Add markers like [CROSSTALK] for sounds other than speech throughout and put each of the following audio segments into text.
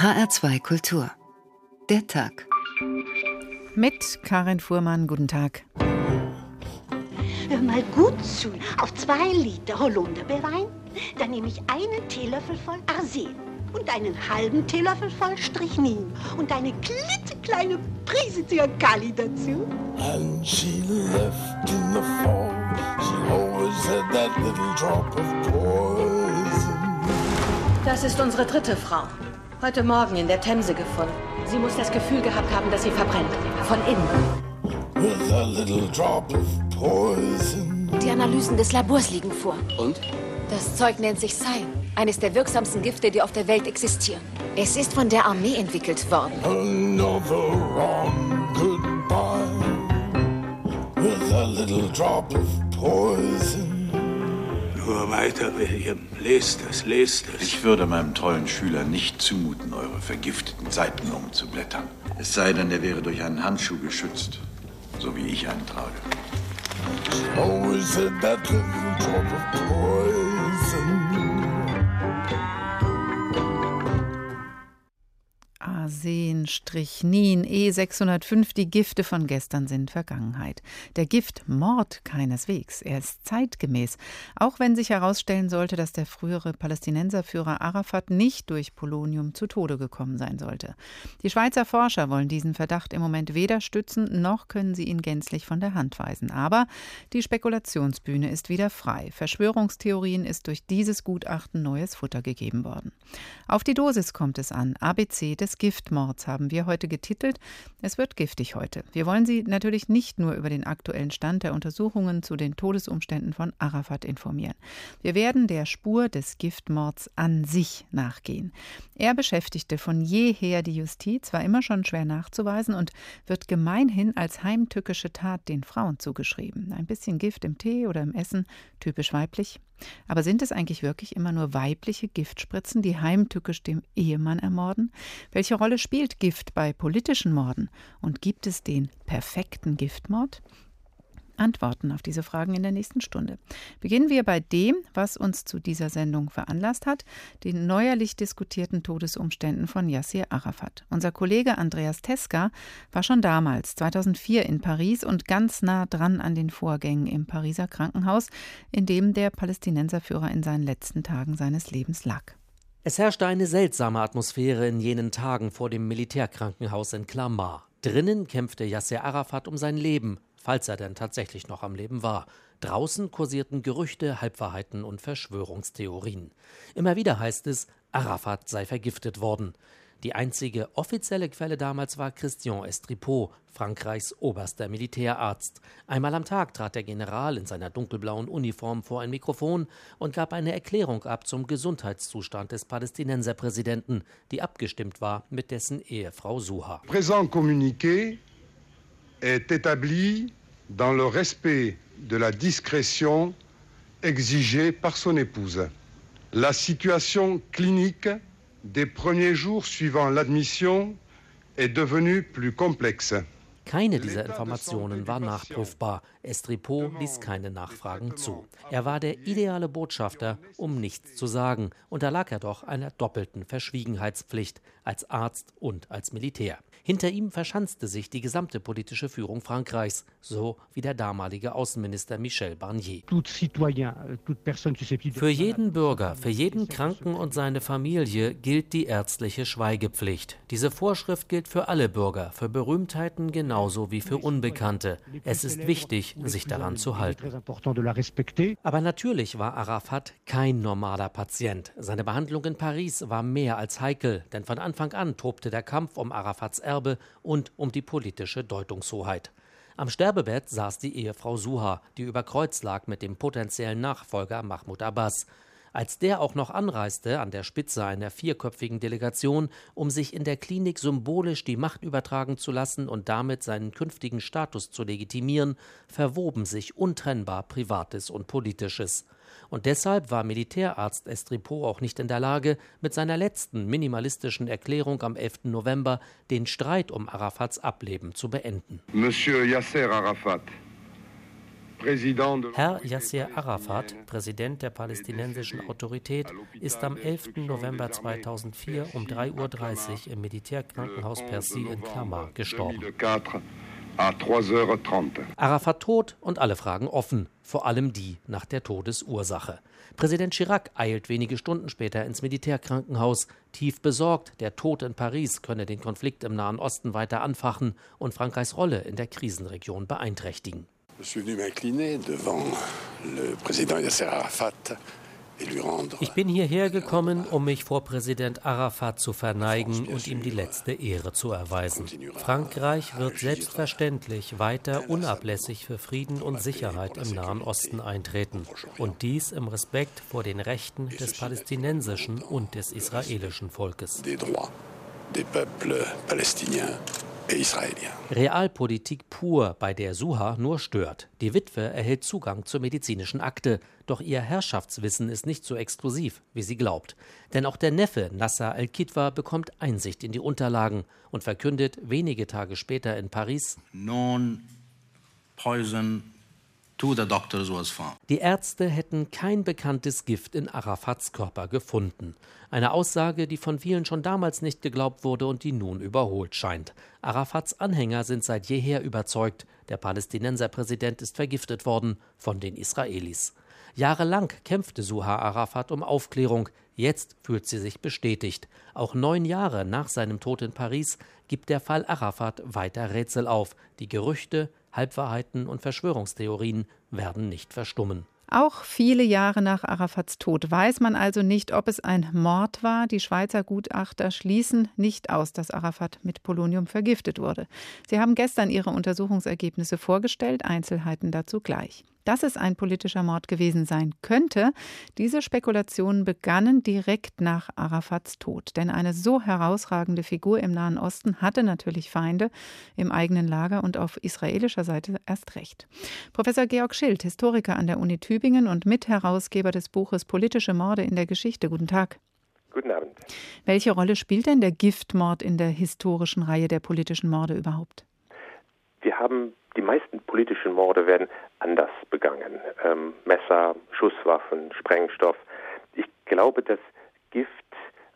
HR2 Kultur. Der Tag. Mit Karin Fuhrmann, guten Tag. Hör mal gut zu. Auf zwei Liter Holunderbeerwein, dann nehme ich einen Teelöffel voll Arsen und einen halben Teelöffel voll Strychnin und eine klitzekleine Prise Zyankali dazu. And she left in the fall. She always had that little drop of poison. Das ist unsere dritte Frau. Heute Morgen in der Themse gefunden. Sie muss das Gefühl gehabt haben, dass sie verbrennt. Von innen. With a little drop of poison. Die Analysen des Labors liegen vor. Und? Das Zeug nennt sich Cyan, eines der wirksamsten Gifte, die auf der Welt existieren. Es ist von der Armee entwickelt worden. Another wrong goodbye. With a little drop of poison. Nur weiter, William. Lest es, lest es. Ich würde meinem treuen Schüler nicht zumuten, eure vergifteten Seiten umzublättern. Es sei denn, er wäre durch einen Handschuh geschützt, so wie ich einen trage. She always had that little drop of poison. Arsen, Strychnin, E605, die Gifte von gestern sind Vergangenheit. Der Giftmord keineswegs, er ist zeitgemäß, auch wenn sich herausstellen sollte, dass der frühere Palästinenserführer Arafat nicht durch Polonium zu Tode gekommen sein sollte. Die Schweizer Forscher wollen diesen Verdacht im Moment weder stützen, noch können sie ihn gänzlich von der Hand weisen. Aber die Spekulationsbühne ist wieder frei. Verschwörungstheorien ist durch dieses Gutachten neues Futter gegeben worden. Auf die Dosis kommt es an, ABC des Giftmords haben wir heute getitelt. Es wird giftig heute. Wir wollen Sie natürlich nicht nur über den aktuellen Stand der Untersuchungen zu den Todesumständen von Arafat informieren. Wir werden der Spur des Giftmords an sich nachgehen. Er beschäftigte von jeher die Justiz, war immer schon schwer nachzuweisen und wird gemeinhin als heimtückische Tat den Frauen zugeschrieben. Ein bisschen Gift im Tee oder im Essen, typisch weiblich. Aber sind es eigentlich wirklich immer nur weibliche Giftspritzen, die heimtückisch dem Ehemann ermorden? Welche Rolle spielt Gift bei politischen Morden? Und gibt es den perfekten Giftmord? Antworten auf diese Fragen in der nächsten Stunde. Beginnen wir bei dem, was uns zu dieser Sendung veranlasst hat, den neuerlich diskutierten Todesumständen von Yassir Arafat. Unser Kollege Andreas Teska war schon damals, 2004, in Paris und ganz nah dran an den Vorgängen im Pariser Krankenhaus, in dem der Palästinenserführer in seinen letzten Tagen seines Lebens lag. Es herrschte eine seltsame Atmosphäre in jenen Tagen vor dem Militärkrankenhaus in Clamart. Drinnen kämpfte Yasser Arafat um sein Leben, falls er denn tatsächlich noch am Leben war. Draußen kursierten Gerüchte, Halbwahrheiten und Verschwörungstheorien. Immer wieder heißt es, Arafat sei vergiftet worden. Die einzige offizielle Quelle damals war Christian Estripot, Frankreichs oberster Militärarzt. Einmal am Tag trat der General in seiner dunkelblauen Uniform vor ein Mikrofon und gab eine Erklärung ab zum Gesundheitszustand des Palästinenserpräsidenten, die abgestimmt war mit dessen Ehefrau Suha. Présent communiqué est établi dans le respect de la discrétion exigée par son épouse. La situation clinique des premiers jours suivant l'admission est devenue plus complexe. Keine dieser Informationen war nachprüfbar. Estripot ließ keine Nachfragen zu. Er war der ideale Botschafter, um nichts zu sagen, unterlag er doch einer doppelten Verschwiegenheitspflicht als Arzt und als Militär. Hinter ihm verschanzte sich die gesamte politische Führung Frankreichs, so wie der damalige Außenminister Michel Barnier. Für jeden Bürger, für jeden Kranken und seine Familie gilt die ärztliche Schweigepflicht. Diese Vorschrift gilt für alle Bürger, für Berühmtheiten genauso wie für Unbekannte. Es ist wichtig, sich daran zu halten. Aber natürlich war Arafat kein normaler Patient. Seine Behandlung in Paris war mehr als heikel, denn von Anfang an tobte der Kampf um Arafats Erbe und um die politische Deutungshoheit. Am Sterbebett saß die Ehefrau Suha, die über Kreuz lag mit dem potenziellen Nachfolger Mahmoud Abbas. Als der auch noch anreiste an der Spitze einer vierköpfigen Delegation, um sich in der Klinik symbolisch die Macht übertragen zu lassen und damit seinen künftigen Status zu legitimieren, verwoben sich untrennbar Privates und Politisches. Und deshalb war Militärarzt Estripot auch nicht in der Lage, mit seiner letzten minimalistischen Erklärung am 11. November den Streit um Arafats Ableben zu beenden. Monsieur Yasser Arafat, Herr Yasser Arafat, Präsident der palästinensischen Autorität, ist am 11. November 2004 um 3.30 Uhr im Militärkrankenhaus Percy in Klammer gestorben. Arafat tot und alle Fragen offen, vor allem die nach der Todesursache. Präsident Chirac eilt wenige Stunden später ins Militärkrankenhaus, tief besorgt, der Tod in Paris könne den Konflikt im Nahen Osten weiter anfachen und Frankreichs Rolle in der Krisenregion beeinträchtigen. Ich bin hierher gekommen, um mich vor Präsident Arafat zu verneigen und ihm die letzte Ehre zu erweisen. Frankreich wird selbstverständlich weiter unablässig für Frieden und Sicherheit im Nahen Osten eintreten. Und dies im Respekt vor den Rechten des palästinensischen und des israelischen Volkes. Des peuples palestiniens Realpolitik pur, bei der Suha nur stört. Die Witwe erhält Zugang zur medizinischen Akte, doch ihr Herrschaftswissen ist nicht so exklusiv, wie sie glaubt. Denn auch der Neffe Nasser al-Kitwa bekommt Einsicht in die Unterlagen und verkündet wenige Tage später in Paris: Non poison die Ärzte hätten kein bekanntes Gift in Arafats Körper gefunden. Eine Aussage, die von vielen schon damals nicht geglaubt wurde und die nun überholt scheint. Arafats Anhänger sind seit jeher überzeugt, der Palästinenserpräsident ist vergiftet worden von den Israelis. Jahrelang kämpfte Suha Arafat um Aufklärung, jetzt fühlt sie sich bestätigt. Auch neun Jahre nach seinem Tod in Paris gibt der Fall Arafat weiter Rätsel auf. Die Gerüchte, Halbwahrheiten und Verschwörungstheorien werden nicht verstummen. Auch viele Jahre nach Arafats Tod weiß man also nicht, ob es ein Mord war. Die Schweizer Gutachter schließen nicht aus, dass Arafat mit Polonium vergiftet wurde. Sie haben gestern ihre Untersuchungsergebnisse vorgestellt, Einzelheiten dazu gleich dass es ein politischer Mord gewesen sein könnte, diese Spekulationen begannen direkt nach Arafats Tod. Denn eine so herausragende Figur im Nahen Osten hatte natürlich Feinde im eigenen Lager und auf israelischer Seite erst recht. Professor Georg Schild, Historiker an der Uni Tübingen und Mitherausgeber des Buches Politische Morde in der Geschichte. Guten Tag. Guten Abend. Welche Rolle spielt denn der Giftmord in der historischen Reihe der politischen Morde überhaupt? Wir haben die meisten politischen Morde werden anders begangen. Ähm, Messer, Schusswaffen, Sprengstoff. Ich glaube, dass Gift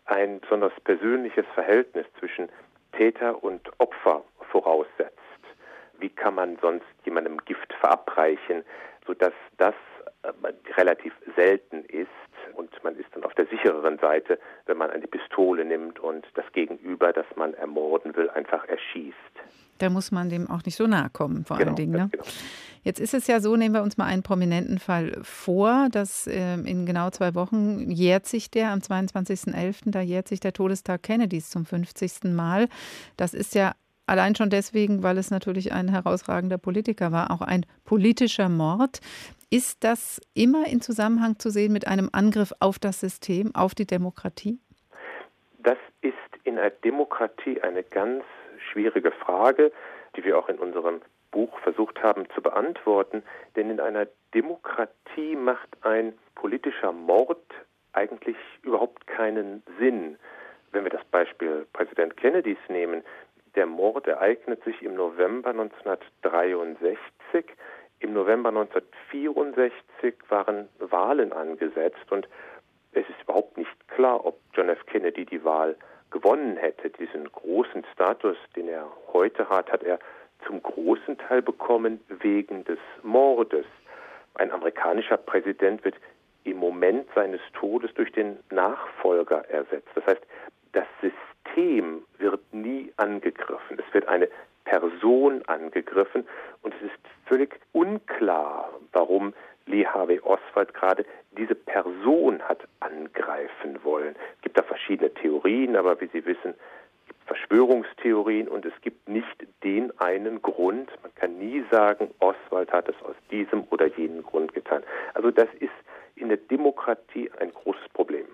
ein besonders persönliches Verhältnis zwischen Täter und Opfer voraussetzt. Wie kann man sonst jemandem Gift verabreichen, sodass das äh, relativ selten ist und man ist dann auf der sichereren Seite, wenn man eine Pistole nimmt und das Gegenüber, das man ermorden will, einfach erschießt. Da muss man dem auch nicht so nahe kommen, vor genau, allen Dingen. Ne? Genau. Jetzt ist es ja so, nehmen wir uns mal einen prominenten Fall vor, dass äh, in genau zwei Wochen jährt sich der, am 22.11., da jährt sich der Todestag Kennedys zum 50. Mal. Das ist ja allein schon deswegen, weil es natürlich ein herausragender Politiker war, auch ein politischer Mord. Ist das immer in Zusammenhang zu sehen mit einem Angriff auf das System, auf die Demokratie? Das ist in einer Demokratie eine ganz schwierige Frage, die wir auch in unserem Buch versucht haben zu beantworten. Denn in einer Demokratie macht ein politischer Mord eigentlich überhaupt keinen Sinn. Wenn wir das Beispiel Präsident Kennedys nehmen, der Mord ereignet sich im November 1963. Im November 1964 waren Wahlen angesetzt und es ist überhaupt nicht klar, ob John F. Kennedy die Wahl gewonnen hätte. Diesen großen Status, den er heute hat, hat er zum großen Teil bekommen wegen des Mordes. Ein amerikanischer Präsident wird im Moment seines Todes durch den Nachfolger ersetzt. Das heißt, das System wird nie angegriffen. Es wird eine Person angegriffen und es ist völlig unklar, warum Lee Harvey Oswald gerade diese Person hat angreifen wollen. Es gibt da verschiedene Theorien, aber wie Sie wissen, Verschwörungstheorien und es gibt nicht den einen Grund. Man kann nie sagen, Oswald hat es aus diesem oder jenem Grund getan. Also das ist in der Demokratie ein großes Problem.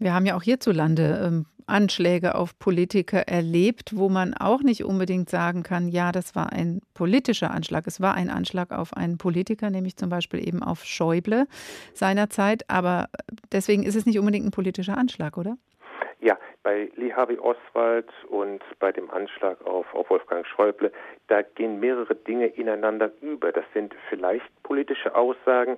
Wir haben ja auch hierzulande ähm, Anschläge auf Politiker erlebt, wo man auch nicht unbedingt sagen kann, ja, das war ein politischer Anschlag. Es war ein Anschlag auf einen Politiker, nämlich zum Beispiel eben auf Schäuble seinerzeit. Aber deswegen ist es nicht unbedingt ein politischer Anschlag, oder? Ja, bei Lee Harvey Oswald und bei dem Anschlag auf, auf Wolfgang Schäuble, da gehen mehrere Dinge ineinander über. Das sind vielleicht politische Aussagen,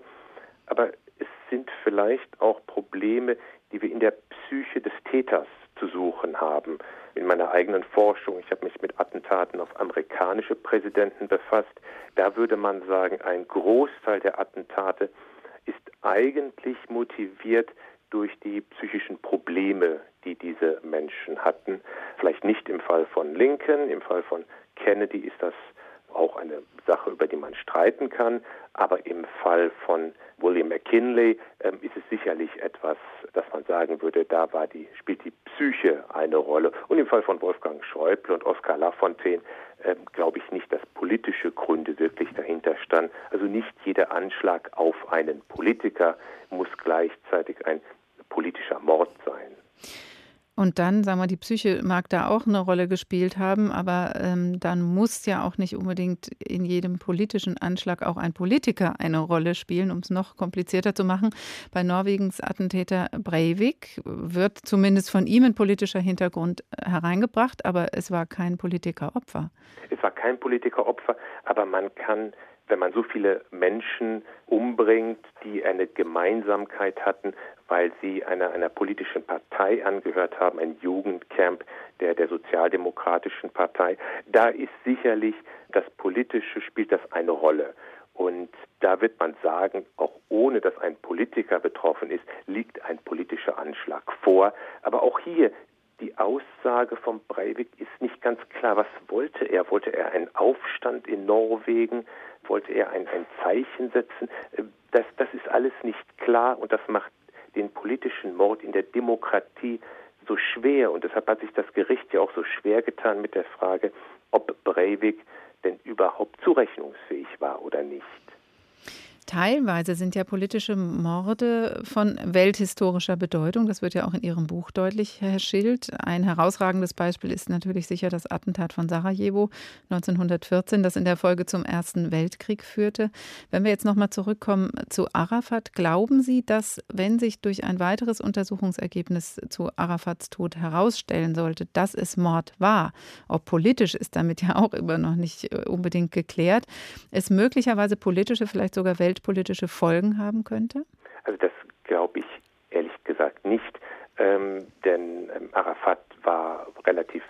aber es sind vielleicht auch Probleme, die wir in der Psyche des Täters zu suchen haben. In meiner eigenen Forschung, ich habe mich mit Attentaten auf amerikanische Präsidenten befasst, da würde man sagen, ein Großteil der Attentate ist eigentlich motiviert durch die psychischen Probleme, die diese Menschen hatten. Vielleicht nicht im Fall von Lincoln, im Fall von Kennedy ist das auch eine Sache, über die man streiten kann. Aber im Fall von William McKinley ähm, ist es sicherlich etwas, dass man sagen würde, da war die, spielt die Psyche eine Rolle. Und im Fall von Wolfgang Schäuble und Oskar Lafontaine ähm, glaube ich nicht, dass politische Gründe wirklich dahinter standen. Also nicht jeder Anschlag auf einen Politiker muss gleichzeitig ein politischer Mord sein. Und dann, sagen wir, die Psyche mag da auch eine Rolle gespielt haben, aber ähm, dann muss ja auch nicht unbedingt in jedem politischen Anschlag auch ein Politiker eine Rolle spielen, um es noch komplizierter zu machen. Bei Norwegens Attentäter Breivik wird zumindest von ihm ein politischer Hintergrund hereingebracht, aber es war kein Politikeropfer. Es war kein Politikeropfer, aber man kann wenn man so viele Menschen umbringt, die eine Gemeinsamkeit hatten, weil sie einer, einer politischen Partei angehört haben, ein Jugendcamp der, der Sozialdemokratischen Partei, da ist sicherlich das Politische spielt das eine Rolle. Und da wird man sagen, auch ohne dass ein Politiker betroffen ist, liegt ein politischer Anschlag vor. Aber auch hier die Aussage von Breivik ist nicht ganz klar. Was wollte er? Wollte er einen Aufstand in Norwegen? Wollte er ein, ein Zeichen setzen? Das, das ist alles nicht klar und das macht den politischen Mord in der Demokratie so schwer. Und deshalb hat sich das Gericht ja auch so schwer getan mit der Frage, ob Breivik denn überhaupt zurechnungsfähig war oder nicht. Teilweise sind ja politische Morde von welthistorischer Bedeutung. Das wird ja auch in Ihrem Buch deutlich, Herr Schild. Ein herausragendes Beispiel ist natürlich sicher das Attentat von Sarajevo 1914, das in der Folge zum Ersten Weltkrieg führte. Wenn wir jetzt nochmal zurückkommen zu Arafat, glauben Sie, dass, wenn sich durch ein weiteres Untersuchungsergebnis zu Arafats Tod herausstellen sollte, dass es Mord war, ob politisch ist damit ja auch immer noch nicht äh, unbedingt geklärt, es möglicherweise politische, vielleicht sogar Welt weltpolitische Folgen haben könnte? Also das glaube ich ehrlich gesagt nicht, ähm, denn ähm, Arafat war relativ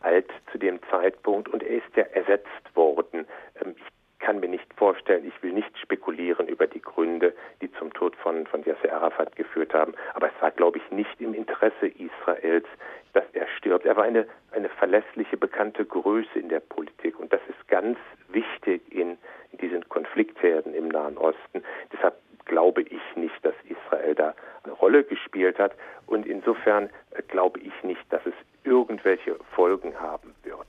alt zu dem Zeitpunkt und er ist ja ersetzt worden. Ähm, ich kann mir nicht vorstellen, ich will nicht spekulieren über die Gründe, die zum Tod von, von Yasser Arafat geführt haben, aber es war, glaube ich, nicht im Interesse Israels, dass er stirbt. Er war eine, eine verlässliche, bekannte Größe in der Politik und das ist ganz wichtig in diesen Konfliktherden im Nahen Osten. Deshalb glaube ich nicht, dass Israel da eine Rolle gespielt hat. Und insofern äh, glaube ich nicht, dass es irgendwelche Folgen haben wird.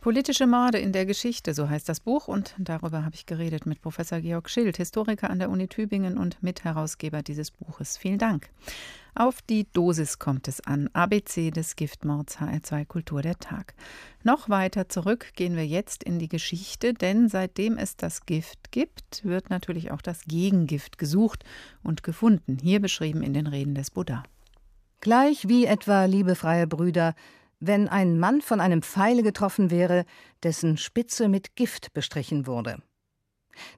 Politische Morde in der Geschichte, so heißt das Buch, und darüber habe ich geredet mit Professor Georg Schild, Historiker an der Uni Tübingen und Mitherausgeber dieses Buches. Vielen Dank. Auf die Dosis kommt es an. ABC des Giftmords HR2 Kultur der Tag. Noch weiter zurück gehen wir jetzt in die Geschichte, denn seitdem es das Gift gibt, wird natürlich auch das Gegengift gesucht und gefunden, hier beschrieben in den Reden des Buddha. Gleich wie etwa, liebe freie Brüder, wenn ein Mann von einem Pfeile getroffen wäre, dessen Spitze mit Gift bestrichen wurde.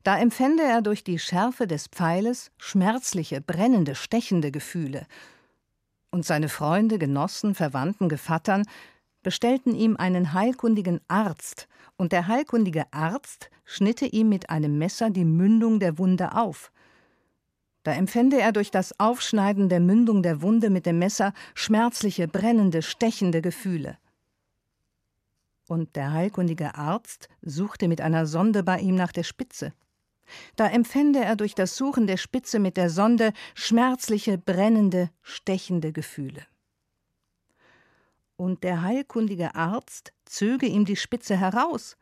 Da empfände er durch die Schärfe des Pfeiles schmerzliche, brennende, stechende Gefühle. Und seine Freunde, Genossen, Verwandten, Gevattern bestellten ihm einen heilkundigen Arzt, und der heilkundige Arzt schnitte ihm mit einem Messer die Mündung der Wunde auf, da empfände er durch das Aufschneiden der Mündung der Wunde mit dem Messer schmerzliche, brennende, stechende Gefühle. Und der heilkundige Arzt suchte mit einer Sonde bei ihm nach der Spitze. Da empfände er durch das Suchen der Spitze mit der Sonde schmerzliche, brennende, stechende Gefühle. Und der heilkundige Arzt zöge ihm die Spitze heraus.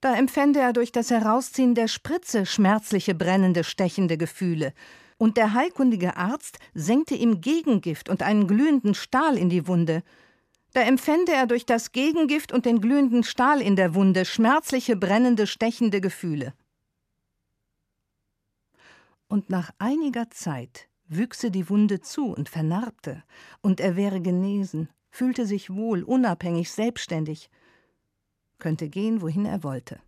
Da empfände er durch das Herausziehen der Spritze schmerzliche, brennende, stechende Gefühle und der heilkundige Arzt senkte ihm Gegengift und einen glühenden Stahl in die Wunde. Da empfände er durch das Gegengift und den glühenden Stahl in der Wunde schmerzliche, brennende, stechende Gefühle. Und nach einiger Zeit wüchse die Wunde zu und vernarbte, und er wäre genesen, fühlte sich wohl, unabhängig, selbstständig, könnte gehen, wohin er wollte.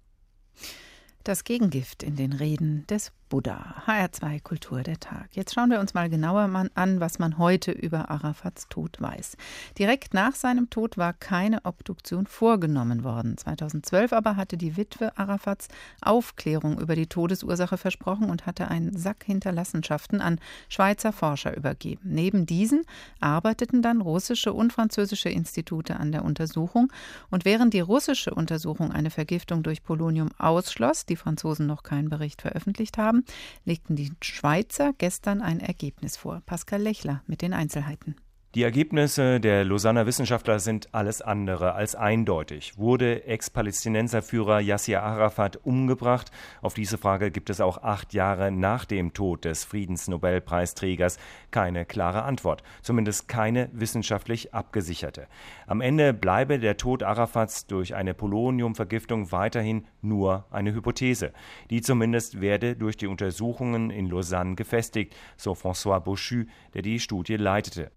Das Gegengift in den Reden des Buddha. HR2 Kultur der Tag. Jetzt schauen wir uns mal genauer an, was man heute über Arafats Tod weiß. Direkt nach seinem Tod war keine Obduktion vorgenommen worden. 2012 aber hatte die Witwe Arafats Aufklärung über die Todesursache versprochen und hatte einen Sack Hinterlassenschaften an Schweizer Forscher übergeben. Neben diesen arbeiteten dann russische und französische Institute an der Untersuchung. Und während die russische Untersuchung eine Vergiftung durch Polonium ausschloss, die Franzosen noch keinen Bericht veröffentlicht haben, legten die Schweizer gestern ein Ergebnis vor. Pascal Lechler mit den Einzelheiten. Die Ergebnisse der Lausanner Wissenschaftler sind alles andere als eindeutig. Wurde Ex-Palästinenserführer Yassir Arafat umgebracht? Auf diese Frage gibt es auch acht Jahre nach dem Tod des Friedensnobelpreisträgers keine klare Antwort, zumindest keine wissenschaftlich abgesicherte. Am Ende bleibe der Tod Arafats durch eine Poloniumvergiftung weiterhin nur eine Hypothese. Die zumindest werde durch die Untersuchungen in Lausanne gefestigt, so François Bauchu, der die Studie leitete.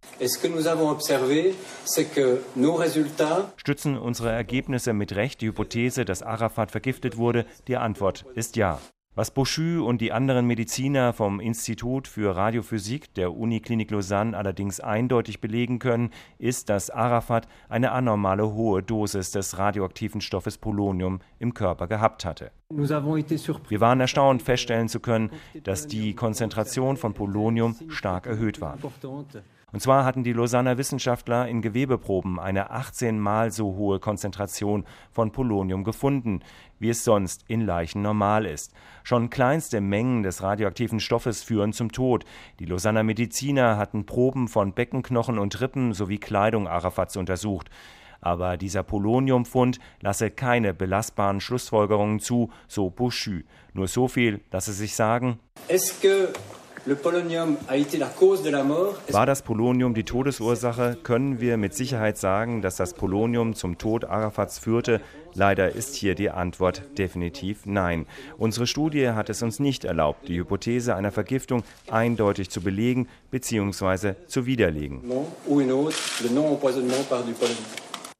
Stützen unsere Ergebnisse mit Recht die Hypothese, dass Arafat vergiftet wurde? Die Antwort ist ja. Was Bauchu und die anderen Mediziner vom Institut für Radiophysik der Uniklinik Lausanne allerdings eindeutig belegen können, ist, dass Arafat eine anormale hohe Dosis des radioaktiven Stoffes Polonium im Körper gehabt hatte. Wir waren erstaunt, feststellen zu können, dass die Konzentration von Polonium stark erhöht war. Und zwar hatten die Lausanner Wissenschaftler in Gewebeproben eine 18 mal so hohe Konzentration von Polonium gefunden, wie es sonst in Leichen normal ist. Schon kleinste Mengen des radioaktiven Stoffes führen zum Tod. Die Lausanner Mediziner hatten Proben von Beckenknochen und Rippen sowie Kleidung Arafats untersucht. Aber dieser Poloniumfund lasse keine belastbaren Schlussfolgerungen zu, so Bouchu. Nur so viel lasse sich sagen. War das Polonium die Todesursache, können wir mit Sicherheit sagen, dass das Polonium zum Tod Arafats führte. Leider ist hier die Antwort definitiv nein. Unsere Studie hat es uns nicht erlaubt, die Hypothese einer Vergiftung eindeutig zu belegen bzw. zu widerlegen.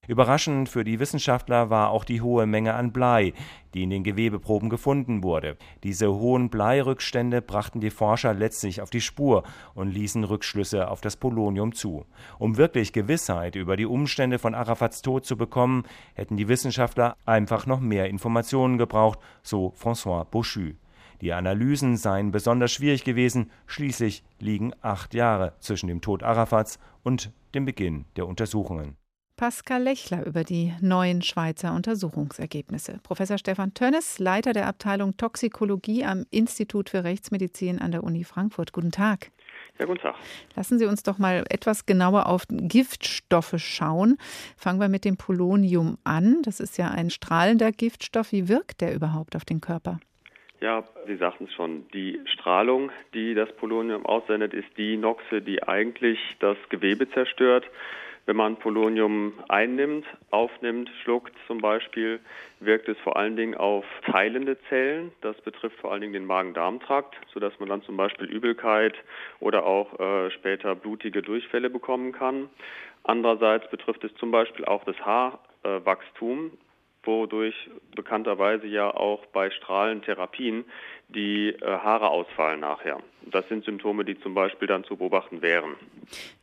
Überraschend für die Wissenschaftler war auch die hohe Menge an Blei, die in den Gewebeproben gefunden wurde. Diese hohen Bleirückstände brachten die Forscher letztlich auf die Spur und ließen Rückschlüsse auf das Polonium zu. Um wirklich Gewissheit über die Umstände von Arafats Tod zu bekommen, hätten die Wissenschaftler einfach noch mehr Informationen gebraucht, so François Bauchu. Die Analysen seien besonders schwierig gewesen, schließlich liegen acht Jahre zwischen dem Tod Arafats und dem Beginn der Untersuchungen. Pascal Lechler über die neuen Schweizer Untersuchungsergebnisse. Professor Stefan Tönnes, Leiter der Abteilung Toxikologie am Institut für Rechtsmedizin an der Uni Frankfurt. Guten Tag. Ja, guten Tag. Lassen Sie uns doch mal etwas genauer auf Giftstoffe schauen. Fangen wir mit dem Polonium an. Das ist ja ein strahlender Giftstoff. Wie wirkt der überhaupt auf den Körper? Ja, Sie sagten es schon. Die Strahlung, die das Polonium aussendet, ist die Noxe, die eigentlich das Gewebe zerstört. Wenn man Polonium einnimmt, aufnimmt, schluckt zum Beispiel, wirkt es vor allen Dingen auf teilende Zellen. Das betrifft vor allen Dingen den Magen-Darm-Trakt, sodass man dann zum Beispiel Übelkeit oder auch äh, später blutige Durchfälle bekommen kann. Andererseits betrifft es zum Beispiel auch das Haarwachstum, wodurch bekannterweise ja auch bei Strahlentherapien die äh, Haare ausfallen nachher. Das sind Symptome, die zum Beispiel dann zu beobachten wären.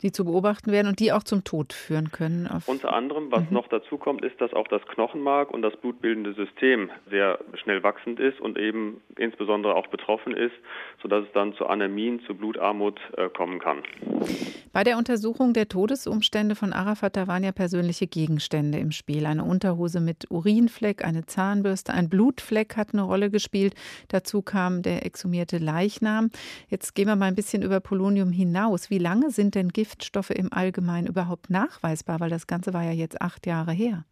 Die zu beobachten wären und die auch zum Tod führen können. Unter anderem, was mhm. noch dazu kommt, ist, dass auch das Knochenmark und das blutbildende System sehr schnell wachsend ist und eben insbesondere auch betroffen ist, sodass es dann zu Anämien, zu Blutarmut äh, kommen kann. Bei der Untersuchung der Todesumstände von Arafat, da waren ja persönliche Gegenstände im Spiel. Eine Unterhose mit Urinfleck, eine Zahnbürste, ein Blutfleck hat eine Rolle gespielt. Dazu kam der exhumierte Leichnam. Jetzt gehen wir mal ein bisschen über Polonium hinaus. Wie lange sind denn Giftstoffe im Allgemeinen überhaupt nachweisbar? Weil das Ganze war ja jetzt acht Jahre her.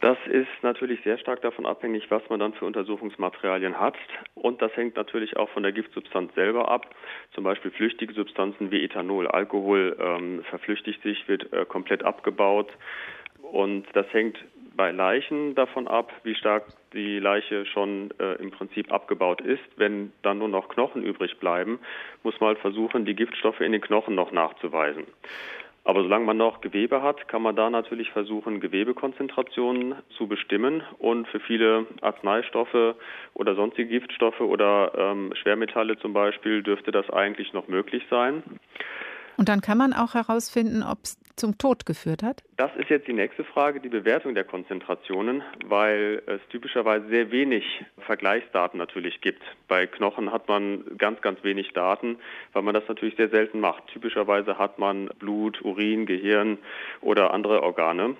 Das ist natürlich sehr stark davon abhängig, was man dann für Untersuchungsmaterialien hat. Und das hängt natürlich auch von der Giftsubstanz selber ab. Zum Beispiel flüchtige Substanzen wie Ethanol, Alkohol ähm, verflüchtigt sich, wird äh, komplett abgebaut. Und das hängt bei Leichen davon ab, wie stark die Leiche schon äh, im Prinzip abgebaut ist. Wenn dann nur noch Knochen übrig bleiben, muss man halt versuchen, die Giftstoffe in den Knochen noch nachzuweisen. Aber solange man noch Gewebe hat, kann man da natürlich versuchen, Gewebekonzentrationen zu bestimmen. Und für viele Arzneistoffe oder sonstige Giftstoffe oder ähm, Schwermetalle zum Beispiel dürfte das eigentlich noch möglich sein. Und dann kann man auch herausfinden, ob es zum Tod geführt hat? Das ist jetzt die nächste Frage, die Bewertung der Konzentrationen, weil es typischerweise sehr wenig Vergleichsdaten natürlich gibt. Bei Knochen hat man ganz, ganz wenig Daten, weil man das natürlich sehr selten macht. Typischerweise hat man Blut, Urin, Gehirn oder andere Organe.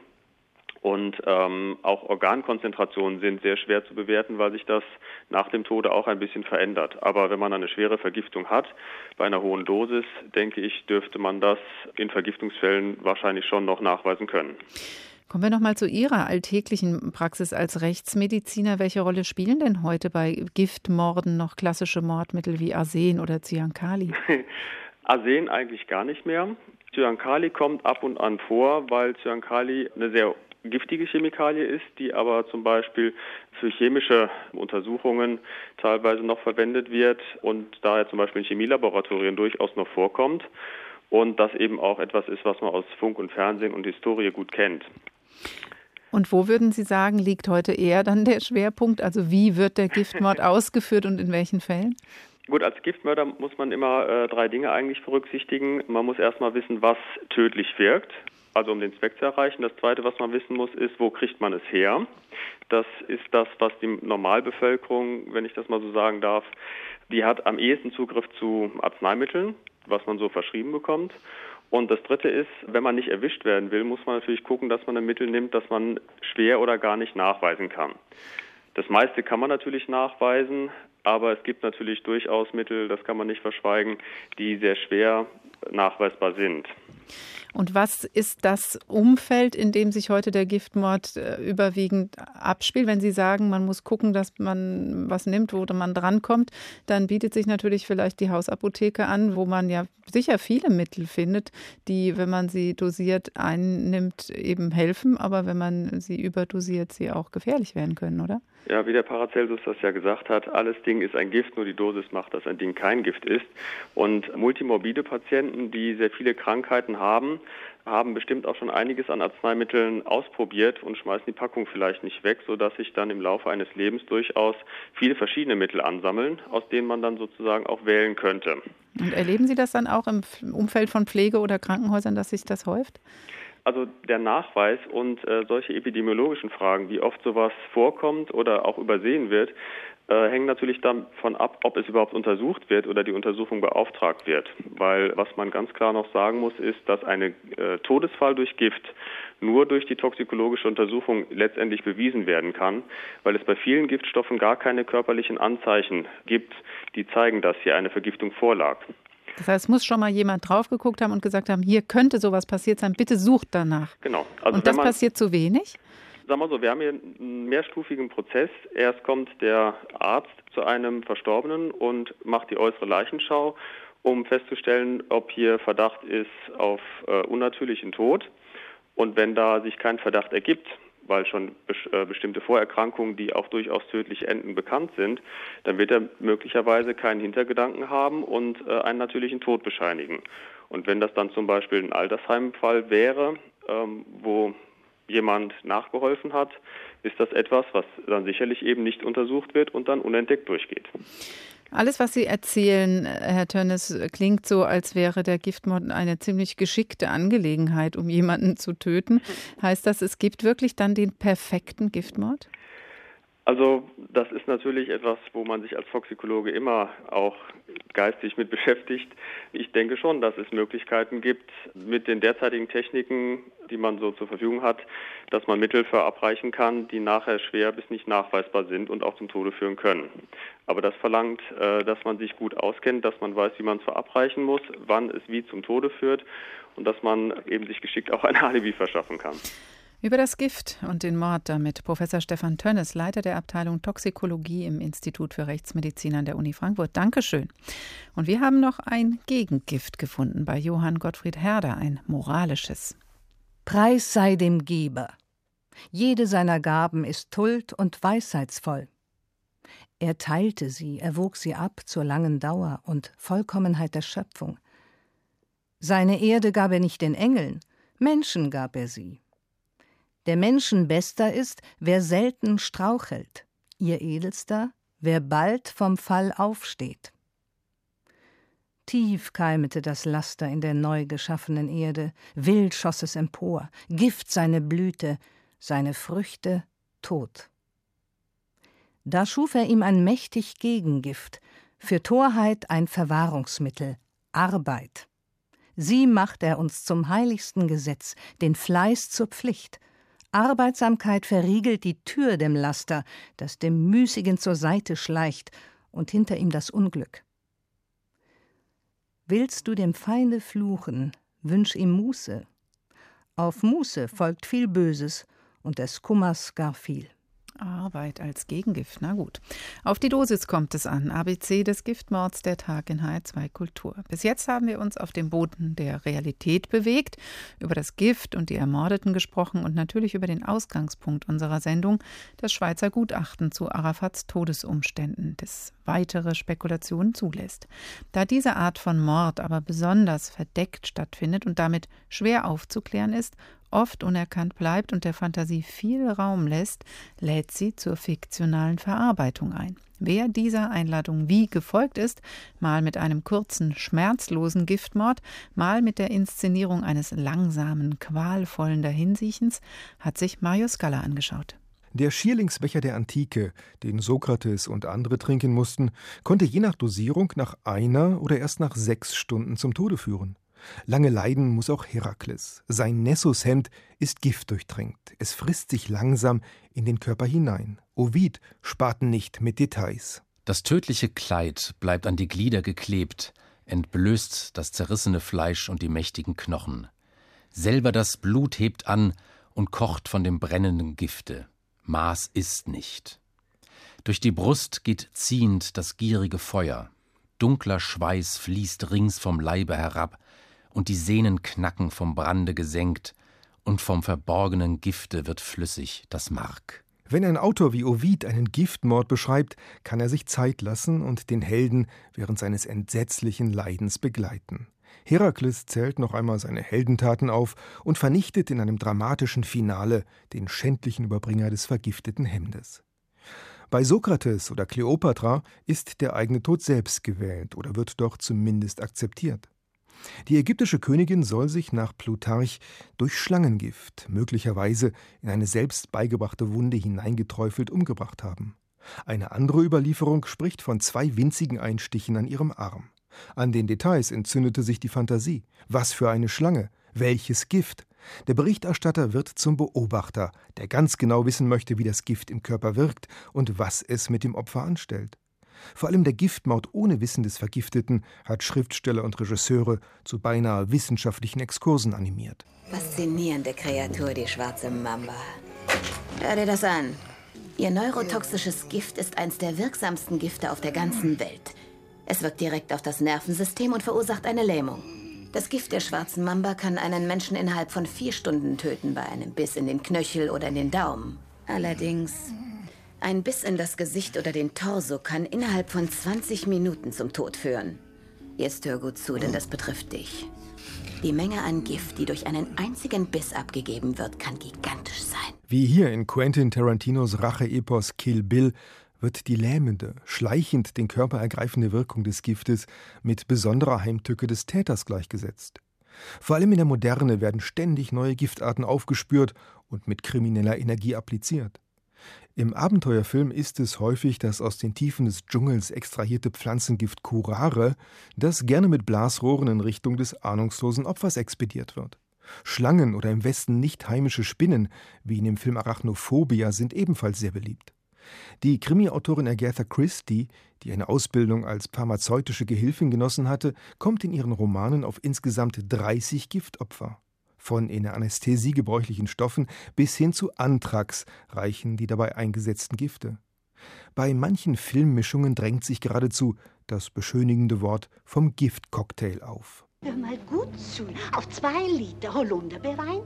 Und ähm, auch Organkonzentrationen sind sehr schwer zu bewerten, weil sich das nach dem Tode auch ein bisschen verändert. Aber wenn man eine schwere Vergiftung hat, bei einer hohen Dosis, denke ich, dürfte man das in Vergiftungsfällen wahrscheinlich schon noch nachweisen können. Kommen wir noch mal zu Ihrer alltäglichen Praxis als Rechtsmediziner. Welche Rolle spielen denn heute bei Giftmorden noch klassische Mordmittel wie Arsen oder Cyankali? [LAUGHS] Arsen eigentlich gar nicht mehr. Cyankali kommt ab und an vor, weil Cyankali eine sehr giftige Chemikalie ist, die aber zum Beispiel für chemische Untersuchungen teilweise noch verwendet wird und daher zum Beispiel in Chemielaboratorien durchaus noch vorkommt und das eben auch etwas ist, was man aus Funk und Fernsehen und Historie gut kennt. Und wo würden Sie sagen, liegt heute eher dann der Schwerpunkt? Also wie wird der Giftmord [LAUGHS] ausgeführt und in welchen Fällen? Gut, als Giftmörder muss man immer äh, drei Dinge eigentlich berücksichtigen. Man muss erstmal wissen, was tödlich wirkt also um den Zweck zu erreichen. Das Zweite, was man wissen muss, ist, wo kriegt man es her? Das ist das, was die Normalbevölkerung, wenn ich das mal so sagen darf, die hat am ehesten Zugriff zu Arzneimitteln, was man so verschrieben bekommt. Und das Dritte ist, wenn man nicht erwischt werden will, muss man natürlich gucken, dass man ein Mittel nimmt, das man schwer oder gar nicht nachweisen kann. Das meiste kann man natürlich nachweisen, aber es gibt natürlich durchaus Mittel, das kann man nicht verschweigen, die sehr schwer nachweisbar sind. Und was ist das Umfeld, in dem sich heute der Giftmord äh, überwiegend abspielt? Wenn Sie sagen, man muss gucken, dass man was nimmt, wo man drankommt, dann bietet sich natürlich vielleicht die Hausapotheke an, wo man ja sicher viele Mittel findet, die, wenn man sie dosiert einnimmt, eben helfen, aber wenn man sie überdosiert, sie auch gefährlich werden können, oder? Ja, wie der Paracelsus das ja gesagt hat, alles Ding ist ein Gift, nur die Dosis macht, dass ein Ding kein Gift ist. Und multimorbide Patienten, die sehr viele Krankheiten haben, haben bestimmt auch schon einiges an Arzneimitteln ausprobiert und schmeißen die Packung vielleicht nicht weg, sodass sich dann im Laufe eines Lebens durchaus viele verschiedene Mittel ansammeln, aus denen man dann sozusagen auch wählen könnte. Und erleben Sie das dann auch im Umfeld von Pflege- oder Krankenhäusern, dass sich das häuft? Also der Nachweis und äh, solche epidemiologischen Fragen, wie oft sowas vorkommt oder auch übersehen wird, äh, hängen natürlich davon ab, ob es überhaupt untersucht wird oder die Untersuchung beauftragt wird. Weil was man ganz klar noch sagen muss, ist, dass ein äh, Todesfall durch Gift nur durch die toxikologische Untersuchung letztendlich bewiesen werden kann, weil es bei vielen Giftstoffen gar keine körperlichen Anzeichen gibt, die zeigen, dass hier eine Vergiftung vorlag. Das heißt, es muss schon mal jemand drauf geguckt haben und gesagt haben, hier könnte sowas passiert sein, bitte sucht danach. Genau. Also und das man, passiert zu wenig? Sagen wir so, wir haben hier einen mehrstufigen Prozess. Erst kommt der Arzt zu einem Verstorbenen und macht die äußere Leichenschau, um festzustellen, ob hier Verdacht ist auf äh, unnatürlichen Tod. Und wenn da sich kein Verdacht ergibt, weil schon äh, bestimmte Vorerkrankungen, die auch durchaus tödlich enden, bekannt sind, dann wird er möglicherweise keinen Hintergedanken haben und äh, einen natürlichen Tod bescheinigen. Und wenn das dann zum Beispiel ein Altersheimfall wäre, ähm, wo jemand nachgeholfen hat, ist das etwas, was dann sicherlich eben nicht untersucht wird und dann unentdeckt durchgeht. Alles, was Sie erzählen, Herr Tönnes, klingt so, als wäre der Giftmord eine ziemlich geschickte Angelegenheit, um jemanden zu töten. [LAUGHS] Heißt das, es gibt wirklich dann den perfekten Giftmord? Also das ist natürlich etwas, wo man sich als Toxikologe immer auch geistig mit beschäftigt. Ich denke schon, dass es Möglichkeiten gibt, mit den derzeitigen Techniken, die man so zur Verfügung hat, dass man Mittel verabreichen kann, die nachher schwer bis nicht nachweisbar sind und auch zum Tode führen können. Aber das verlangt, äh, dass man sich gut auskennt, dass man weiß, wie man es verabreichen muss, wann es wie zum Tode führt und dass man eben sich geschickt auch ein Alibi verschaffen kann. Über das Gift und den Mord damit Professor Stefan Tönnes, Leiter der Abteilung Toxikologie im Institut für Rechtsmedizin an der Uni Frankfurt. Dankeschön. Und wir haben noch ein Gegengift gefunden bei Johann Gottfried Herder, ein moralisches. Preis sei dem Geber. Jede seiner Gaben ist Tuld und weisheitsvoll. Er teilte sie, erwog sie ab zur langen Dauer und Vollkommenheit der Schöpfung. Seine Erde gab er nicht den Engeln, Menschen gab er sie. Der Menschen bester ist, wer selten strauchelt, ihr edelster, wer bald vom Fall aufsteht. Tief keimete das Laster in der neu geschaffenen Erde, wild schoss es empor, Gift seine Blüte, seine Früchte Tod. Da schuf er ihm ein mächtig Gegengift, für Torheit ein Verwahrungsmittel, Arbeit. Sie macht er uns zum heiligsten Gesetz, den Fleiß zur Pflicht. Arbeitsamkeit verriegelt die Tür dem Laster, das dem Müßigen zur Seite schleicht, und hinter ihm das Unglück. Willst du dem Feinde fluchen, wünsch ihm Muße. Auf Muße folgt viel Böses und des Kummers gar viel. Arbeit als Gegengift, na gut. Auf die Dosis kommt es an. ABC des Giftmords, der Tag in HR2 Kultur. Bis jetzt haben wir uns auf dem Boden der Realität bewegt, über das Gift und die Ermordeten gesprochen und natürlich über den Ausgangspunkt unserer Sendung, das Schweizer Gutachten zu Arafats Todesumständen, das weitere Spekulationen zulässt. Da diese Art von Mord aber besonders verdeckt stattfindet und damit schwer aufzuklären ist, oft unerkannt bleibt und der Fantasie viel Raum lässt, lädt sie zur fiktionalen Verarbeitung ein. Wer dieser Einladung wie gefolgt ist, mal mit einem kurzen, schmerzlosen Giftmord, mal mit der Inszenierung eines langsamen, qualvollen Dahinsiechens, hat sich Mario Scala angeschaut. Der Schierlingsbecher der Antike, den Sokrates und andere trinken mussten, konnte je nach Dosierung nach einer oder erst nach sechs Stunden zum Tode führen. Lange leiden muss auch Herakles. Sein Nessushemd ist giftdurchtränkt. Es frisst sich langsam in den Körper hinein. Ovid spart nicht mit Details. Das tödliche Kleid bleibt an die Glieder geklebt, entblößt das zerrissene Fleisch und die mächtigen Knochen. Selber das Blut hebt an und kocht von dem brennenden Gifte. Maß ist nicht. Durch die Brust geht ziehend das gierige Feuer. Dunkler Schweiß fließt rings vom Leibe herab, und die Sehnen knacken vom Brande gesenkt, und vom verborgenen Gifte wird flüssig das Mark. Wenn ein Autor wie Ovid einen Giftmord beschreibt, kann er sich Zeit lassen und den Helden während seines entsetzlichen Leidens begleiten. Herakles zählt noch einmal seine Heldentaten auf und vernichtet in einem dramatischen Finale den schändlichen Überbringer des vergifteten Hemdes. Bei Sokrates oder Kleopatra ist der eigene Tod selbst gewählt oder wird doch zumindest akzeptiert. Die ägyptische Königin soll sich nach Plutarch durch Schlangengift, möglicherweise in eine selbst beigebrachte Wunde hineingeträufelt, umgebracht haben. Eine andere Überlieferung spricht von zwei winzigen Einstichen an ihrem Arm. An den Details entzündete sich die Fantasie. Was für eine Schlange? Welches Gift? Der Berichterstatter wird zum Beobachter, der ganz genau wissen möchte, wie das Gift im Körper wirkt und was es mit dem Opfer anstellt. Vor allem der Giftmord ohne Wissen des Vergifteten hat Schriftsteller und Regisseure zu beinahe wissenschaftlichen Exkursen animiert. Faszinierende Kreatur, die schwarze Mamba. Hör dir das an. Ihr neurotoxisches Gift ist eines der wirksamsten Gifte auf der ganzen Welt. Es wirkt direkt auf das Nervensystem und verursacht eine Lähmung. Das Gift der schwarzen Mamba kann einen Menschen innerhalb von vier Stunden töten bei einem Biss in den Knöchel oder in den Daumen. Allerdings ein Biss in das Gesicht oder den Torso kann innerhalb von 20 Minuten zum Tod führen. Jetzt hör gut zu, denn das betrifft dich. Die Menge an Gift, die durch einen einzigen Biss abgegeben wird, kann gigantisch sein. Wie hier in Quentin Tarantinos Rache-Epos Kill Bill wird die lähmende, schleichend den Körper ergreifende Wirkung des Giftes mit besonderer Heimtücke des Täters gleichgesetzt. Vor allem in der Moderne werden ständig neue Giftarten aufgespürt und mit krimineller Energie appliziert. Im Abenteuerfilm ist es häufig das aus den Tiefen des Dschungels extrahierte Pflanzengift Curare, das gerne mit Blasrohren in Richtung des ahnungslosen Opfers expediert wird. Schlangen oder im Westen nicht heimische Spinnen, wie in dem Film Arachnophobia, sind ebenfalls sehr beliebt. Die Krimi-Autorin Agatha Christie, die eine Ausbildung als pharmazeutische Gehilfin genossen hatte, kommt in ihren Romanen auf insgesamt 30 Giftopfer. Von in der Anästhesie gebräuchlichen Stoffen bis hin zu Anthrax reichen die dabei eingesetzten Gifte. Bei manchen Filmmischungen drängt sich geradezu das beschönigende Wort vom Giftcocktail auf. Hör mal gut zu. Auf zwei Liter Holunderbeerwein,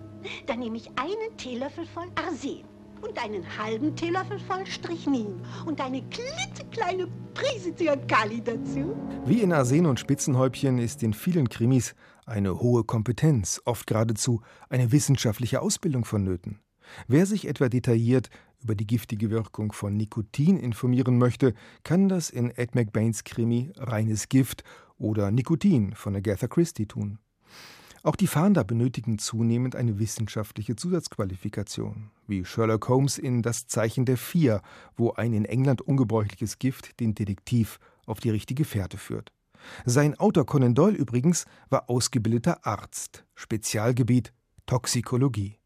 dann nehme ich einen Teelöffel voll Arsen und einen halben Teelöffel voll Strychnin und eine klitzekleine Prise Zyankali dazu. Wie in Arsen und Spitzenhäubchen ist in vielen Krimis eine hohe Kompetenz, oft geradezu eine wissenschaftliche Ausbildung vonnöten. Wer sich etwa detailliert über die giftige Wirkung von Nikotin informieren möchte, kann das in Ed McBains Krimi Reines Gift oder Nikotin von Agatha Christie tun. Auch die Fahnder benötigen zunehmend eine wissenschaftliche Zusatzqualifikation, wie Sherlock Holmes in Das Zeichen der Vier, wo ein in England ungebräuchliches Gift den Detektiv auf die richtige Fährte führt. Sein Autor Conan Doyle übrigens war ausgebildeter Arzt, Spezialgebiet Toxikologie.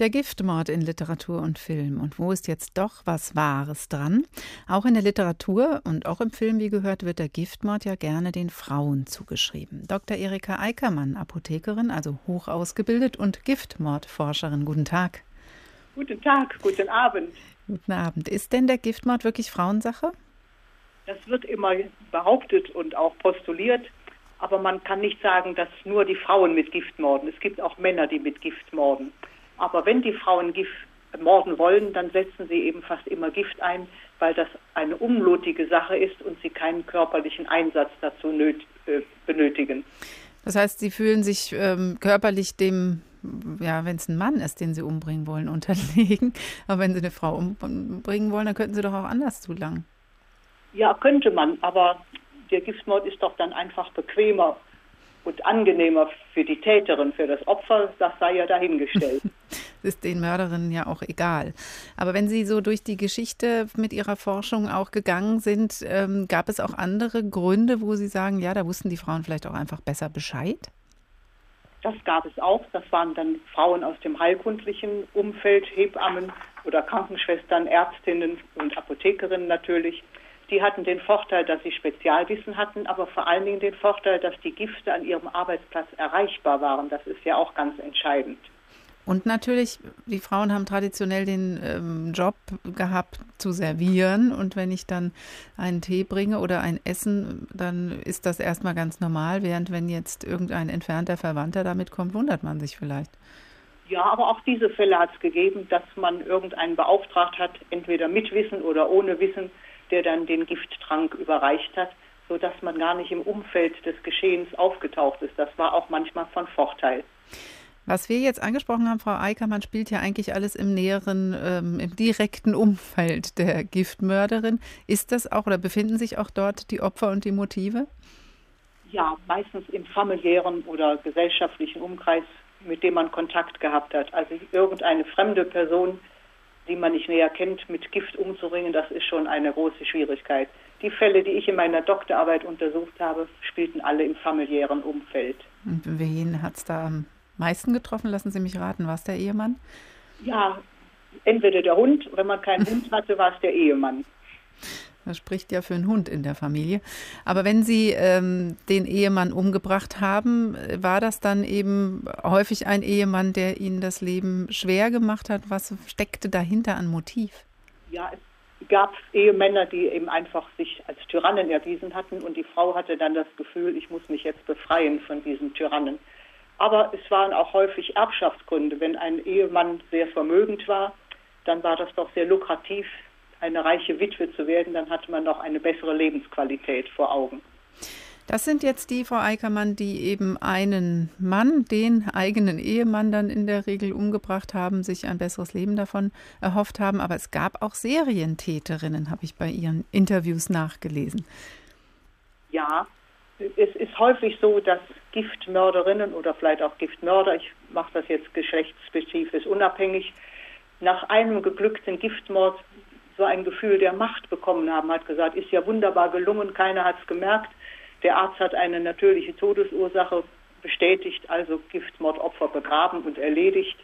Der Giftmord in Literatur und Film. Und wo ist jetzt doch was Wahres dran? Auch in der Literatur und auch im Film, wie gehört, wird der Giftmord ja gerne den Frauen zugeschrieben. Dr. Erika Eickermann, Apothekerin, also hoch ausgebildet und Giftmordforscherin. Guten Tag. Guten Tag, guten Abend. Guten Abend. Ist denn der Giftmord wirklich Frauensache? Das wird immer behauptet und auch postuliert. Aber man kann nicht sagen, dass nur die Frauen mit Gift morden. Es gibt auch Männer, die mit Gift morden. Aber wenn die Frauen Gift morden wollen, dann setzen sie eben fast immer Gift ein, weil das eine unblutige Sache ist und sie keinen körperlichen Einsatz dazu äh, benötigen. Das heißt, sie fühlen sich ähm, körperlich dem, ja, wenn es ein Mann ist, den sie umbringen wollen, [LAUGHS] unterlegen. Aber wenn sie eine Frau umbringen wollen, dann könnten sie doch auch anders zulangen. Ja, könnte man, aber der Giftmord ist doch dann einfach bequemer und angenehmer für die Täterin, für das Opfer, das sei ja dahingestellt. [LAUGHS] ist den Mörderinnen ja auch egal. Aber wenn Sie so durch die Geschichte mit Ihrer Forschung auch gegangen sind, ähm, gab es auch andere Gründe, wo Sie sagen, ja, da wussten die Frauen vielleicht auch einfach besser Bescheid? Das gab es auch. Das waren dann Frauen aus dem heilkundlichen Umfeld, Hebammen oder Krankenschwestern, Ärztinnen und Apothekerinnen natürlich die hatten den Vorteil, dass sie Spezialwissen hatten, aber vor allen Dingen den Vorteil, dass die Gifte an ihrem Arbeitsplatz erreichbar waren. Das ist ja auch ganz entscheidend. Und natürlich, die Frauen haben traditionell den ähm, Job gehabt zu servieren. Und wenn ich dann einen Tee bringe oder ein Essen, dann ist das erstmal ganz normal. Während wenn jetzt irgendein entfernter Verwandter damit kommt, wundert man sich vielleicht. Ja, aber auch diese Fälle hat es gegeben, dass man irgendeinen beauftragt hat, entweder mit Wissen oder ohne Wissen, der dann den Gifttrank überreicht hat, sodass man gar nicht im Umfeld des Geschehens aufgetaucht ist. Das war auch manchmal von Vorteil. Was wir jetzt angesprochen haben, Frau Eikermann, spielt ja eigentlich alles im näheren, ähm, im direkten Umfeld der Giftmörderin. Ist das auch oder befinden sich auch dort die Opfer und die Motive? Ja, meistens im familiären oder gesellschaftlichen Umkreis, mit dem man Kontakt gehabt hat. Also irgendeine fremde Person, die man nicht näher kennt, mit Gift umzuringen, das ist schon eine große Schwierigkeit. Die Fälle, die ich in meiner Doktorarbeit untersucht habe, spielten alle im familiären Umfeld. Und wen hat es da am meisten getroffen? Lassen Sie mich raten, war es der Ehemann? Ja, entweder der Hund, wenn man keinen [LAUGHS] Hund hatte, war es der Ehemann. Das spricht ja für einen Hund in der Familie. Aber wenn Sie ähm, den Ehemann umgebracht haben, war das dann eben häufig ein Ehemann, der Ihnen das Leben schwer gemacht hat? Was steckte dahinter an Motiv? Ja, es gab Ehemänner, die eben einfach sich als Tyrannen erwiesen hatten und die Frau hatte dann das Gefühl, ich muss mich jetzt befreien von diesen Tyrannen. Aber es waren auch häufig Erbschaftsgründe. Wenn ein Ehemann sehr vermögend war, dann war das doch sehr lukrativ, eine reiche Witwe zu werden, dann hatte man noch eine bessere Lebensqualität vor Augen. Das sind jetzt die, Frau Eickermann, die eben einen Mann, den eigenen Ehemann dann in der Regel umgebracht haben, sich ein besseres Leben davon erhofft haben. Aber es gab auch Serientäterinnen, habe ich bei Ihren Interviews nachgelesen. Ja, es ist häufig so, dass Giftmörderinnen oder vielleicht auch Giftmörder, ich mache das jetzt geschlechtsspezifisch unabhängig, nach einem geglückten Giftmord so ein Gefühl der Macht bekommen haben, hat gesagt, ist ja wunderbar gelungen, keiner hat es gemerkt. Der Arzt hat eine natürliche Todesursache bestätigt, also Giftmordopfer begraben und erledigt.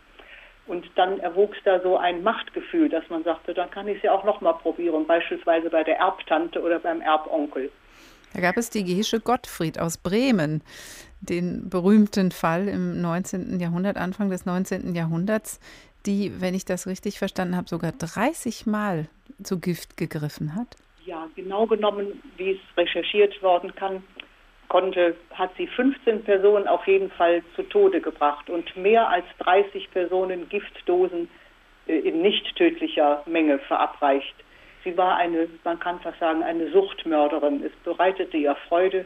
Und dann erwuchs da so ein Machtgefühl, dass man sagte, dann kann ich es ja auch nochmal probieren, beispielsweise bei der Erbtante oder beim Erbonkel. Da gab es die Gesche Gottfried aus Bremen, den berühmten Fall im 19. Jahrhundert, Anfang des 19. Jahrhunderts, die, wenn ich das richtig verstanden habe, sogar 30 Mal zu Gift gegriffen hat? Ja, genau genommen, wie es recherchiert worden kann, konnte, hat sie 15 Personen auf jeden Fall zu Tode gebracht und mehr als 30 Personen Giftdosen äh, in nicht tödlicher Menge verabreicht. Sie war eine, man kann fast sagen, eine Suchtmörderin. Es bereitete ihr Freude,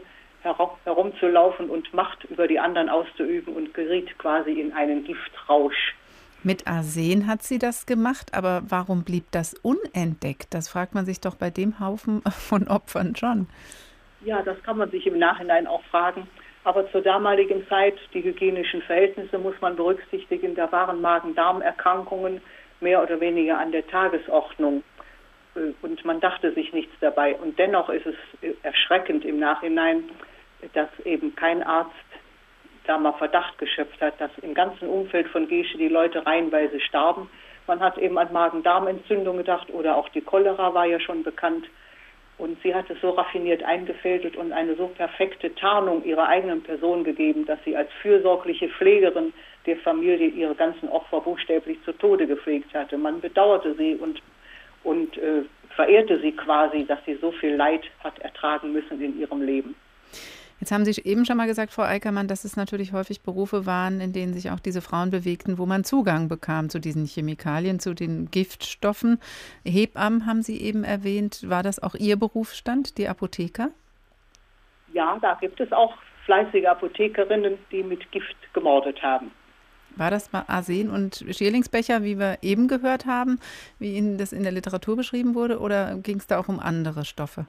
herumzulaufen und Macht über die anderen auszuüben und geriet quasi in einen Giftrausch. Mit Arsen hat sie das gemacht, aber warum blieb das unentdeckt? Das fragt man sich doch bei dem Haufen [LAUGHS] von Opfern schon. Ja, das kann man sich im Nachhinein auch fragen. Aber zur damaligen Zeit, die hygienischen Verhältnisse muss man berücksichtigen, da waren Magen-Darm-Erkrankungen mehr oder weniger an der Tagesordnung. Äh, und man dachte sich nichts dabei. Und dennoch ist es erschreckend im Nachhinein, dass eben kein Arzt da mal Verdacht geschöpft hat, dass im ganzen Umfeld von Gesche die Leute reihenweise starben. Man hat eben an Magen-Darm-Entzündung gedacht oder auch die Cholera war ja schon bekannt. Und sie hat es so raffiniert eingefädelt und eine so perfekte Tarnung ihrer eigenen Person gegeben, dass sie als fürsorgliche Pflegerin der Familie ihre ganzen Opfer buchstäblich zu Tode gepflegt hatte. Man bedauerte sie und, und äh, verehrte sie quasi, dass sie so viel Leid hat ertragen müssen in ihrem Leben. Jetzt haben Sie eben schon mal gesagt, Frau Eickermann, dass es natürlich häufig Berufe waren, in denen sich auch diese Frauen bewegten, wo man Zugang bekam zu diesen Chemikalien, zu den Giftstoffen. Hebammen haben Sie eben erwähnt. War das auch Ihr Berufsstand, die Apotheker? Ja, da gibt es auch fleißige Apothekerinnen, die mit Gift gemordet haben. War das mal Arsen und Schierlingsbecher, wie wir eben gehört haben, wie Ihnen das in der Literatur beschrieben wurde, oder ging es da auch um andere Stoffe?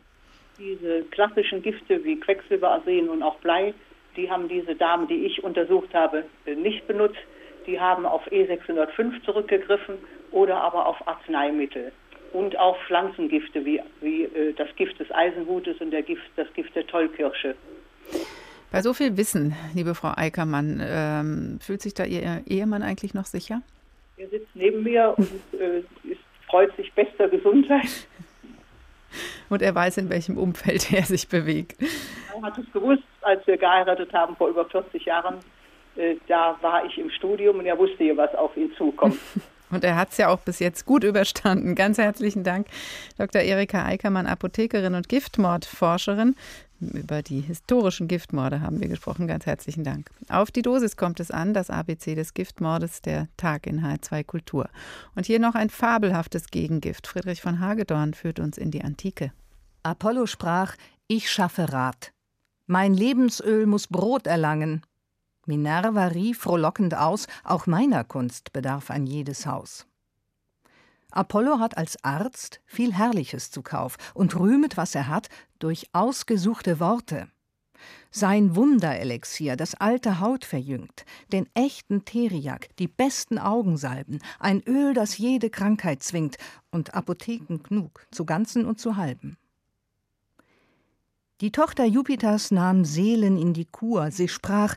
Diese klassischen Gifte wie Quecksilber, Arsen und auch Blei, die haben diese Damen, die ich untersucht habe, nicht benutzt. Die haben auf E605 zurückgegriffen oder aber auf Arzneimittel und auch Pflanzengifte wie, wie äh, das Gift des Eisenhutes und der Gift, das Gift der Tollkirsche. Bei so viel Wissen, liebe Frau Eickermann, ähm, fühlt sich da Ihr Ehemann eigentlich noch sicher? Er sitzt neben mir und äh, ist, freut sich bester Gesundheit. Und er weiß, in welchem Umfeld [LAUGHS] er sich bewegt. Er hat es gewusst, als wir geheiratet haben vor über 40 Jahren. Äh, da war ich im Studium und er wusste ja, was auf ihn zukommt. [LAUGHS] Und er hat es ja auch bis jetzt gut überstanden. Ganz herzlichen Dank, Dr. Erika Eickermann, Apothekerin und Giftmordforscherin. Über die historischen Giftmorde haben wir gesprochen. Ganz herzlichen Dank. Auf die Dosis kommt es an, das ABC des Giftmordes, der Tag in H2 Kultur. Und hier noch ein fabelhaftes Gegengift. Friedrich von Hagedorn führt uns in die Antike. Apollo sprach: Ich schaffe Rat. Mein Lebensöl muss Brot erlangen. Minerva rief frohlockend aus: Auch meiner Kunst bedarf ein jedes Haus. Apollo hat als Arzt viel Herrliches zu Kauf und rühmet, was er hat, durch ausgesuchte Worte. Sein Wunderelixier, das alte Haut verjüngt, den echten Teriak, die besten Augensalben, ein Öl, das jede Krankheit zwingt und Apotheken genug, zu ganzen und zu halben. Die Tochter Jupiters nahm Seelen in die Kur, sie sprach,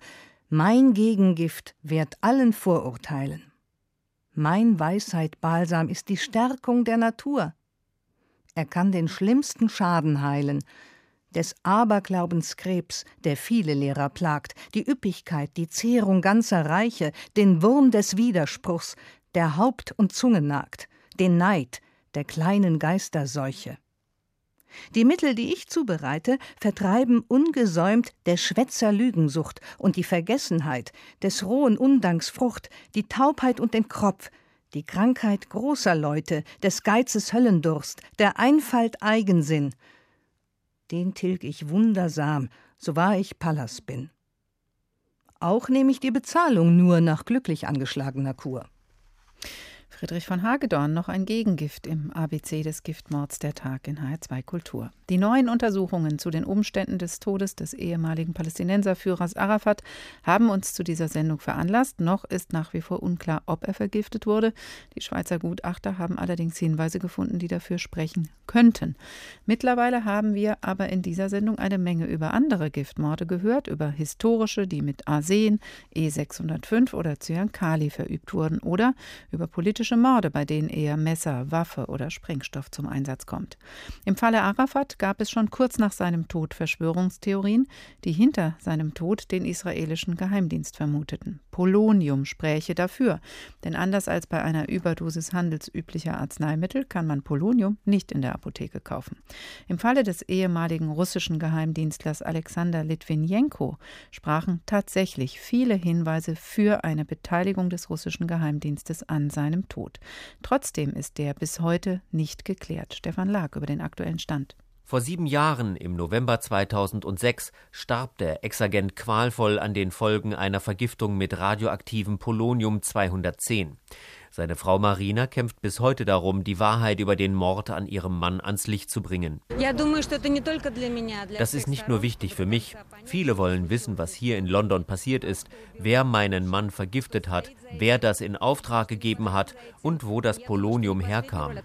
mein Gegengift wehrt allen Vorurteilen. Mein Weisheit-Balsam ist die Stärkung der Natur. Er kann den schlimmsten Schaden heilen, des Aberglaubens Krebs, der viele Lehrer plagt, die Üppigkeit, die Zehrung ganzer Reiche, den Wurm des Widerspruchs, der Haupt und Zunge nagt, den Neid, der kleinen Geisterseuche. Die Mittel, die ich zubereite, vertreiben ungesäumt der Schwätzer Lügensucht und die Vergessenheit, des rohen Undanks Frucht, die Taubheit und den Kropf, die Krankheit großer Leute, des Geizes Höllendurst, der Einfalt Eigensinn. Den tilg ich wundersam, so wahr ich Pallas bin. Auch nehme ich die Bezahlung nur nach glücklich angeschlagener Kur. Friedrich von Hagedorn noch ein Gegengift im ABC des Giftmords der Tag in HR2 Kultur. Die neuen Untersuchungen zu den Umständen des Todes des ehemaligen Palästinenserführers Arafat haben uns zu dieser Sendung veranlasst. Noch ist nach wie vor unklar, ob er vergiftet wurde. Die Schweizer Gutachter haben allerdings Hinweise gefunden, die dafür sprechen könnten. Mittlerweile haben wir aber in dieser Sendung eine Menge über andere Giftmorde gehört, über historische, die mit Arsen, E605 oder Cyankali verübt wurden oder über politische typische Morde, bei denen eher Messer, Waffe oder Sprengstoff zum Einsatz kommt. Im Falle Arafat gab es schon kurz nach seinem Tod Verschwörungstheorien, die hinter seinem Tod den israelischen Geheimdienst vermuteten. Polonium spräche dafür, denn anders als bei einer Überdosis handelsüblicher Arzneimittel kann man Polonium nicht in der Apotheke kaufen. Im Falle des ehemaligen russischen Geheimdienstlers Alexander Litwinenko sprachen tatsächlich viele Hinweise für eine Beteiligung des russischen Geheimdienstes an seinem Tod. Trotzdem ist der bis heute nicht geklärt. Stefan Lag über den aktuellen Stand. Vor sieben Jahren, im November 2006, starb der Ex-Agent qualvoll an den Folgen einer Vergiftung mit radioaktivem Polonium 210. Seine Frau Marina kämpft bis heute darum, die Wahrheit über den Mord an ihrem Mann ans Licht zu bringen. Das ist nicht nur wichtig für mich. Viele wollen wissen, was hier in London passiert ist, wer meinen Mann vergiftet hat, wer das in Auftrag gegeben hat und wo das Polonium herkam.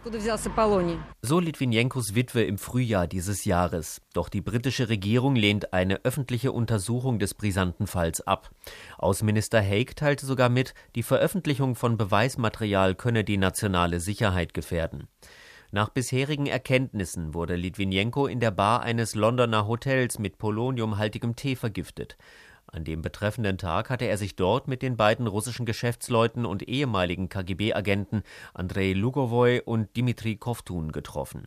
So Litvinenkos Witwe im Frühjahr dieses Jahres. Doch die britische Regierung lehnt eine öffentliche Untersuchung des brisanten Falls ab. Außenminister Haig teilte sogar mit, die Veröffentlichung von Beweismaterial könne die nationale Sicherheit gefährden. Nach bisherigen Erkenntnissen wurde Litvinenko in der Bar eines Londoner Hotels mit poloniumhaltigem Tee vergiftet. An dem betreffenden Tag hatte er sich dort mit den beiden russischen Geschäftsleuten und ehemaligen KGB-Agenten Andrei Lugovoy und Dimitri Kovtun getroffen.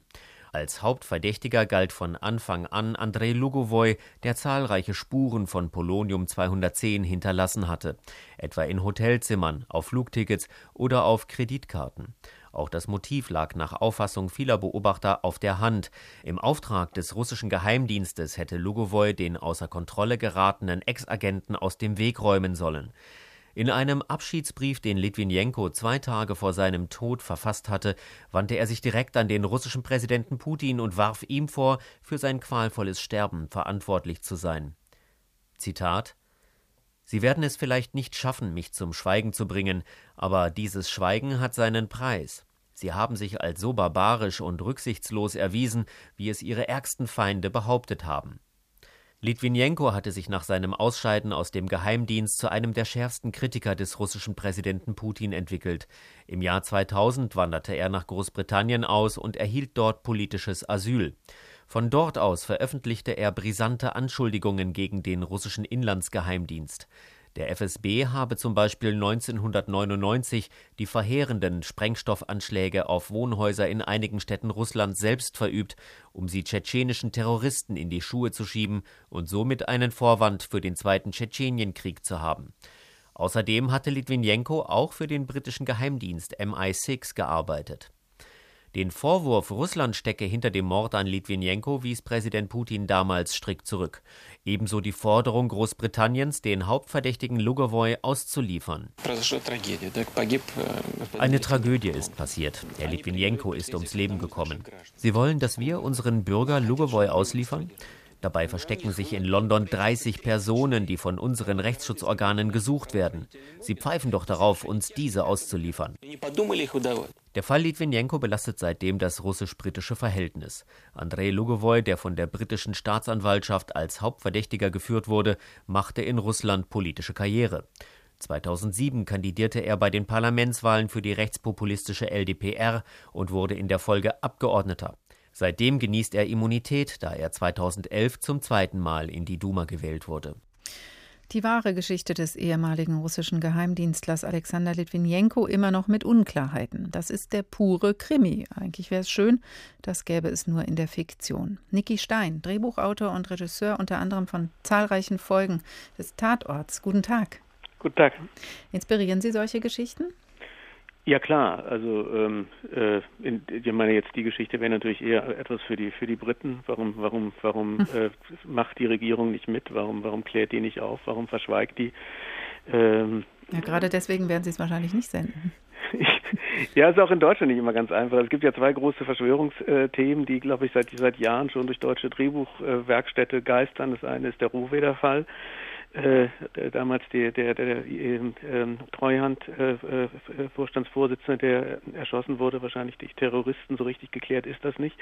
Als Hauptverdächtiger galt von Anfang an Andrei Lugovoy, der zahlreiche Spuren von Polonium 210 hinterlassen hatte, etwa in Hotelzimmern, auf Flugtickets oder auf Kreditkarten. Auch das Motiv lag nach Auffassung vieler Beobachter auf der Hand. Im Auftrag des russischen Geheimdienstes hätte Lugovoy den außer Kontrolle geratenen Ex-Agenten aus dem Weg räumen sollen. In einem Abschiedsbrief, den Litwinenko zwei Tage vor seinem Tod verfasst hatte, wandte er sich direkt an den russischen Präsidenten Putin und warf ihm vor, für sein qualvolles Sterben verantwortlich zu sein. Zitat Sie werden es vielleicht nicht schaffen, mich zum Schweigen zu bringen, aber dieses Schweigen hat seinen Preis. Sie haben sich als so barbarisch und rücksichtslos erwiesen, wie es ihre ärgsten Feinde behauptet haben. Litwinenko hatte sich nach seinem Ausscheiden aus dem Geheimdienst zu einem der schärfsten Kritiker des russischen Präsidenten Putin entwickelt. Im Jahr 2000 wanderte er nach Großbritannien aus und erhielt dort politisches Asyl. Von dort aus veröffentlichte er brisante Anschuldigungen gegen den russischen Inlandsgeheimdienst. Der FSB habe zum Beispiel 1999 die verheerenden Sprengstoffanschläge auf Wohnhäuser in einigen Städten Russlands selbst verübt, um sie tschetschenischen Terroristen in die Schuhe zu schieben und somit einen Vorwand für den zweiten Tschetschenienkrieg zu haben. Außerdem hatte Litwinenko auch für den britischen Geheimdienst MI6 gearbeitet. Den Vorwurf, Russland stecke hinter dem Mord an Litwinenko, wies Präsident Putin damals strikt zurück. Ebenso die Forderung Großbritanniens, den Hauptverdächtigen Lugovoy auszuliefern. Eine Tragödie ist passiert. Herr Litwinenko ist ums Leben gekommen. Sie wollen, dass wir unseren Bürger Lugovoy ausliefern? Dabei verstecken sich in London 30 Personen, die von unseren Rechtsschutzorganen gesucht werden. Sie pfeifen doch darauf, uns diese auszuliefern. Der Fall Litwinenko belastet seitdem das russisch-britische Verhältnis. Andrei Lugovoy, der von der britischen Staatsanwaltschaft als Hauptverdächtiger geführt wurde, machte in Russland politische Karriere. 2007 kandidierte er bei den Parlamentswahlen für die rechtspopulistische LDPR und wurde in der Folge Abgeordneter. Seitdem genießt er Immunität, da er 2011 zum zweiten Mal in die Duma gewählt wurde. Die wahre Geschichte des ehemaligen russischen Geheimdienstlers Alexander Litwinenko immer noch mit Unklarheiten. Das ist der pure Krimi. Eigentlich wäre es schön, das gäbe es nur in der Fiktion. Niki Stein, Drehbuchautor und Regisseur unter anderem von zahlreichen Folgen des Tatorts. Guten Tag. Guten Tag. Inspirieren Sie solche Geschichten? Ja klar, also ähm, äh, in, ich meine jetzt die Geschichte wäre natürlich eher etwas für die für die Briten. Warum warum warum hm. äh, macht die Regierung nicht mit? Warum warum klärt die nicht auf? Warum verschweigt die? Ähm, ja, gerade deswegen werden sie es wahrscheinlich nicht senden. [LAUGHS] ja, ist auch in Deutschland nicht immer ganz einfach. Es gibt ja zwei große Verschwörungsthemen, die, glaube ich, seit, seit Jahren schon durch deutsche Drehbuchwerkstätte geistern. Das eine ist der Rohweder-Fall äh, damals die, der, der, der äh, Treuhand äh, äh, Vorstandsvorsitzende, der erschossen wurde, wahrscheinlich durch Terroristen, so richtig geklärt ist das nicht.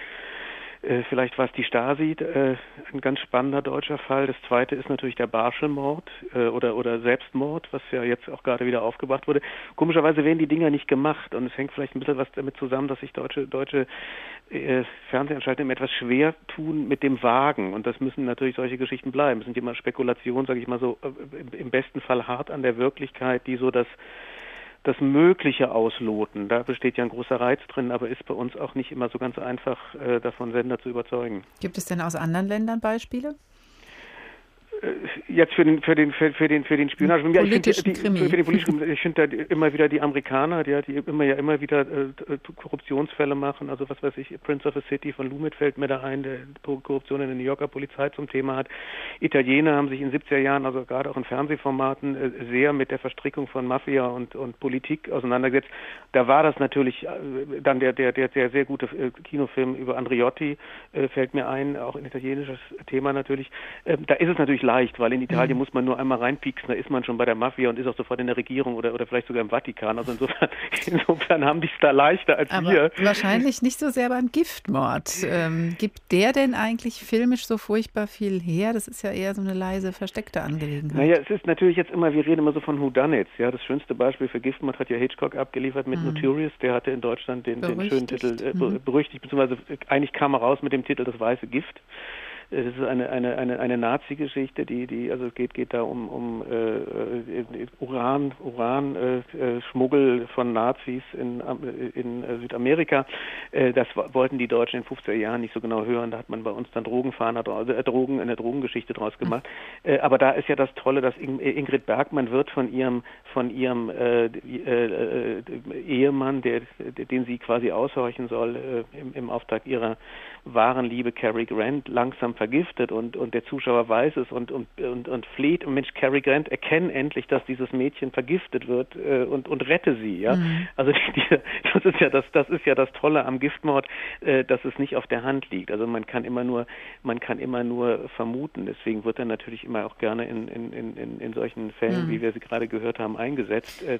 Äh, vielleicht war es die Stasi, äh, ein ganz spannender deutscher Fall. Das zweite ist natürlich der Barschelmord äh, oder, oder Selbstmord, was ja jetzt auch gerade wieder aufgebracht wurde. Komischerweise werden die Dinger nicht gemacht und es hängt vielleicht ein bisschen was damit zusammen, dass sich deutsche, deutsche Fernsehanstalten etwas schwer tun mit dem Wagen und das müssen natürlich solche Geschichten bleiben. Es sind immer Spekulationen, sage ich mal so, im besten Fall hart an der Wirklichkeit, die so das das Mögliche ausloten. Da besteht ja ein großer Reiz drin, aber ist bei uns auch nicht immer so ganz einfach, äh, davon Sender zu überzeugen. Gibt es denn aus anderen Ländern Beispiele? Äh, jetzt für den für den für, für den für den Spionage. Ja, ich finde die, für den politischen ich finde da immer wieder die Amerikaner die, die immer ja immer wieder äh, Korruptionsfälle machen. Also was weiß ich Prince of a City von Lumet fällt mir da ein der Korruption in der New Yorker Polizei zum Thema hat. Italiener haben sich in 70er Jahren also gerade auch in Fernsehformaten äh, sehr mit der Verstrickung von Mafia und und Politik auseinandergesetzt. Da war das natürlich äh, dann der der der, der sehr gute äh, Kinofilm über Andriotti äh, fällt mir ein auch ein italienisches Thema natürlich. Ähm, da ist es natürlich leicht, weil in Italien mhm. muss man nur einmal reinpieksen, da ist man schon bei der Mafia und ist auch sofort in der Regierung oder, oder vielleicht sogar im Vatikan. Also insofern, [LAUGHS] insofern haben die es da leichter als Aber wir. Wahrscheinlich nicht so sehr beim Giftmord. Ähm, gibt der denn eigentlich filmisch so furchtbar viel her? Das ist ja eher so eine leise, versteckte Angelegenheit. Naja, es ist natürlich jetzt immer, wir reden immer so von Whodunits. Ja, das schönste Beispiel für Giftmord hat ja Hitchcock abgeliefert mit mhm. Notorious. Der hatte in Deutschland den, den schönen Titel, äh, mhm. berüchtigt, beziehungsweise eigentlich kam er raus mit dem Titel Das weiße Gift. Es ist eine, eine, eine, eine Nazi-Geschichte, die, die, also es geht, geht da um, um äh, äh Uran, Uran äh, äh, Schmuggel von Nazis in, in äh, Südamerika. Äh, das wollten die Deutschen in den 50er Jahren nicht so genau hören. Da hat man bei uns dann Drogenfahner, äh, Drogen, eine Drogengeschichte draus gemacht. Äh, aber da ist ja das Tolle, dass Ingrid Bergmann wird von ihrem, von ihrem äh, äh, Ehemann, der, den sie quasi aushorchen soll, äh, im, im Auftrag ihrer wahren Liebe Cary Grant langsam vergiftet und, und der Zuschauer weiß es und, und, und, und fleht, Mensch, Cary Grant, erkenne endlich, dass dieses Mädchen vergiftet wird äh, und, und rette sie, ja. Mhm. Also [LAUGHS] die, die, das ist ja das, das ist ja das Tolle am Giftmord, äh, dass es nicht auf der Hand liegt. Also man kann immer nur, man kann immer nur vermuten. Deswegen wird er natürlich immer auch gerne in, in, in, in solchen Fällen, mhm. wie wir sie gerade gehört haben, eingesetzt. Äh,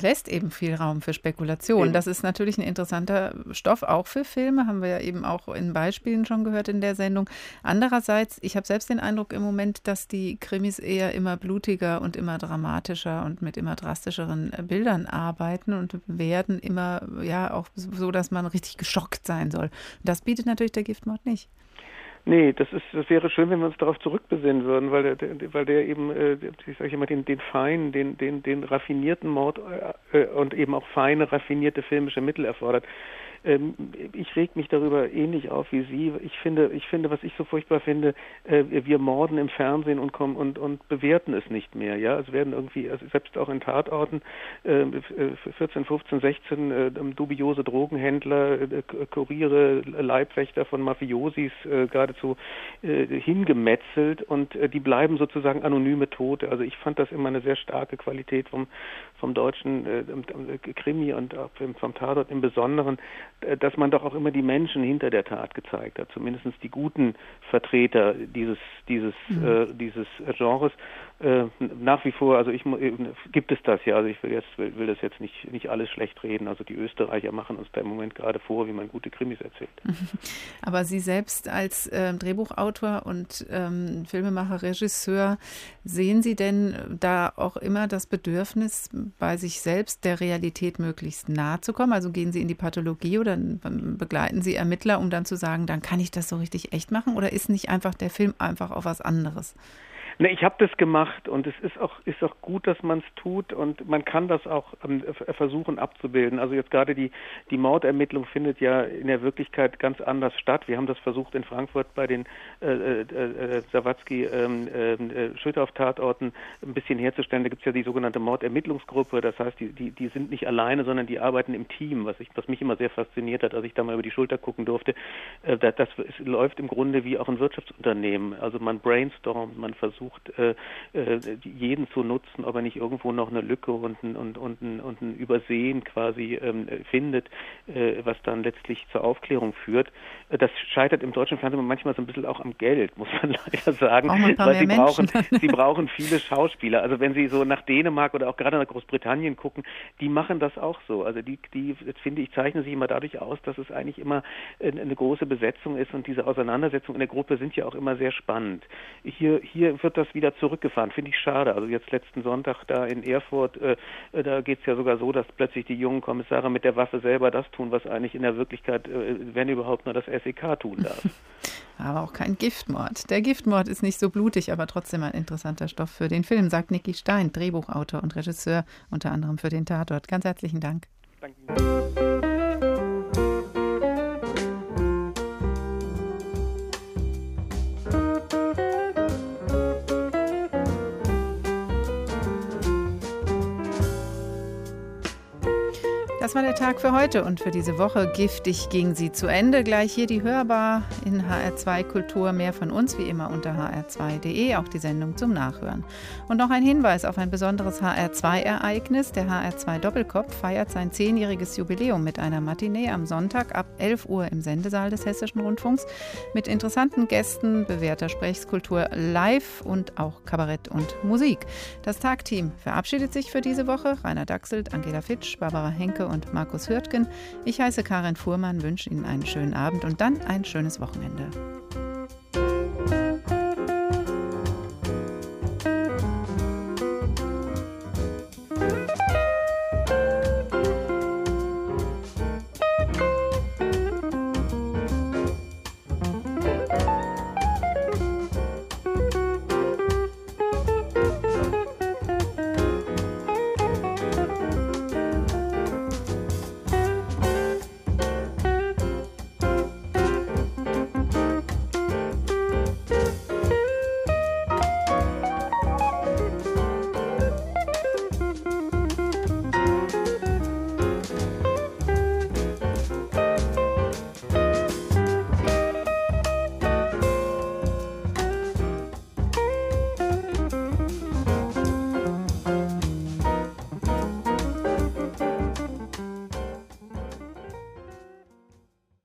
lässt eben viel Raum für Spekulation. Eben. Das ist natürlich ein interessanter Stoff, auch für Filme, haben wir ja eben auch in Beispielen schon gehört in der Sendung. Andererseits, ich habe selbst den Eindruck im Moment, dass die Krimis eher immer blutiger und immer dramatischer und mit immer drastischeren Bildern arbeiten und werden immer, ja, auch so, dass man richtig geschockt sein soll. Das bietet natürlich der Giftmord nicht. Nee, das ist, das wäre schön, wenn wir uns darauf zurückbesinnen würden, weil der, weil der eben, äh, ich sage immer, den, den feinen, den, den, den raffinierten Mord äh, äh, und eben auch feine, raffinierte filmische Mittel erfordert. Ähm, ich reg mich darüber ähnlich auf wie Sie. Ich finde, ich finde, was ich so furchtbar finde, äh, wir morden im Fernsehen und kommen und, und bewerten es nicht mehr. Ja, es werden irgendwie, also selbst auch in Tatorten, äh, 14, 15, 16 äh, dubiose Drogenhändler, äh, Kuriere, Leibwächter von Mafiosis äh, geradezu äh, hingemetzelt und äh, die bleiben sozusagen anonyme Tote. Also ich fand das immer eine sehr starke Qualität vom, vom deutschen äh, Krimi und vom Tatort im Besonderen, äh, dass man doch auch immer die Menschen hinter der Tat gezeigt hat, zumindest die guten Vertreter dieses dieses mhm. äh, dieses Genres äh, nach wie vor, also ich äh, gibt es das ja, also ich will jetzt will, will, das jetzt nicht nicht alles schlecht reden. Also die Österreicher machen uns da im Moment gerade vor, wie man gute Krimis erzählt. [LAUGHS] Aber Sie selbst als äh, Drehbuchautor und ähm, Filmemacher, Regisseur, sehen Sie denn da auch immer das Bedürfnis, bei sich selbst der Realität möglichst nahe zu kommen? Also gehen Sie in die Pathologie oder begleiten Sie Ermittler, um dann zu sagen, dann kann ich das so richtig echt machen? Oder ist nicht einfach der Film einfach auf was anderes? Ne, ich habe das gemacht und es ist auch ist auch gut, dass man es tut und man kann das auch ähm, versuchen abzubilden. Also jetzt gerade die die Mordermittlung findet ja in der Wirklichkeit ganz anders statt. Wir haben das versucht in Frankfurt bei den äh, äh, äh Sawatzki ähm, ähm, äh, Schüttorf-Tatorten ein bisschen herzustellen. Da gibt es ja die sogenannte Mordermittlungsgruppe. Das heißt, die, die die sind nicht alleine, sondern die arbeiten im Team, was ich was mich immer sehr fasziniert hat, als ich da mal über die Schulter gucken durfte. Äh, das, das läuft im Grunde wie auch ein Wirtschaftsunternehmen. Also man brainstormt, man versucht versucht, äh, äh, jeden zu nutzen, ob er nicht irgendwo noch eine Lücke und ein, und, und, ein, und ein Übersehen quasi ähm, findet, äh, was dann letztlich zur Aufklärung führt. Das scheitert im deutschen Fernsehen manchmal so ein bisschen auch am Geld, muss man [LAUGHS] leider sagen, weil sie brauchen, sie brauchen viele Schauspieler. Also wenn Sie so nach Dänemark oder auch gerade nach Großbritannien gucken, die machen das auch so. Also die, die finde ich, zeichnen sich immer dadurch aus, dass es eigentlich immer eine große Besetzung ist und diese Auseinandersetzungen in der Gruppe sind ja auch immer sehr spannend. Hier, hier wird das wieder zurückgefahren, finde ich schade. Also jetzt letzten Sonntag da in Erfurt, äh, äh da geht es ja sogar so, dass plötzlich die jungen Kommissare mit der Waffe selber das tun, was eigentlich in der Wirklichkeit, äh, wenn überhaupt, nur das SEK tun darf. [LAUGHS] aber auch kein Giftmord. Der Giftmord ist nicht so blutig, aber trotzdem ein interessanter Stoff für den Film, sagt Niki Stein, Drehbuchautor und Regisseur, unter anderem für den Tatort. Ganz herzlichen Dank. Danke. Das war der Tag für heute und für diese Woche. Giftig ging sie zu Ende. Gleich hier die Hörbar in HR2 Kultur. Mehr von uns wie immer unter hr2.de, auch die Sendung zum Nachhören. Und noch ein Hinweis auf ein besonderes HR2-Ereignis. Der HR2 Doppelkopf feiert sein zehnjähriges Jubiläum mit einer Matinee am Sonntag ab 11 Uhr im Sendesaal des Hessischen Rundfunks mit interessanten Gästen, bewährter Sprechskultur live und auch Kabarett und Musik. Das Tagteam verabschiedet sich für diese Woche. Rainer Dachselt, Angela Fitsch, Barbara Henke und Markus Hürtgen. Ich heiße Karin Fuhrmann, wünsche Ihnen einen schönen Abend und dann ein schönes Wochenende.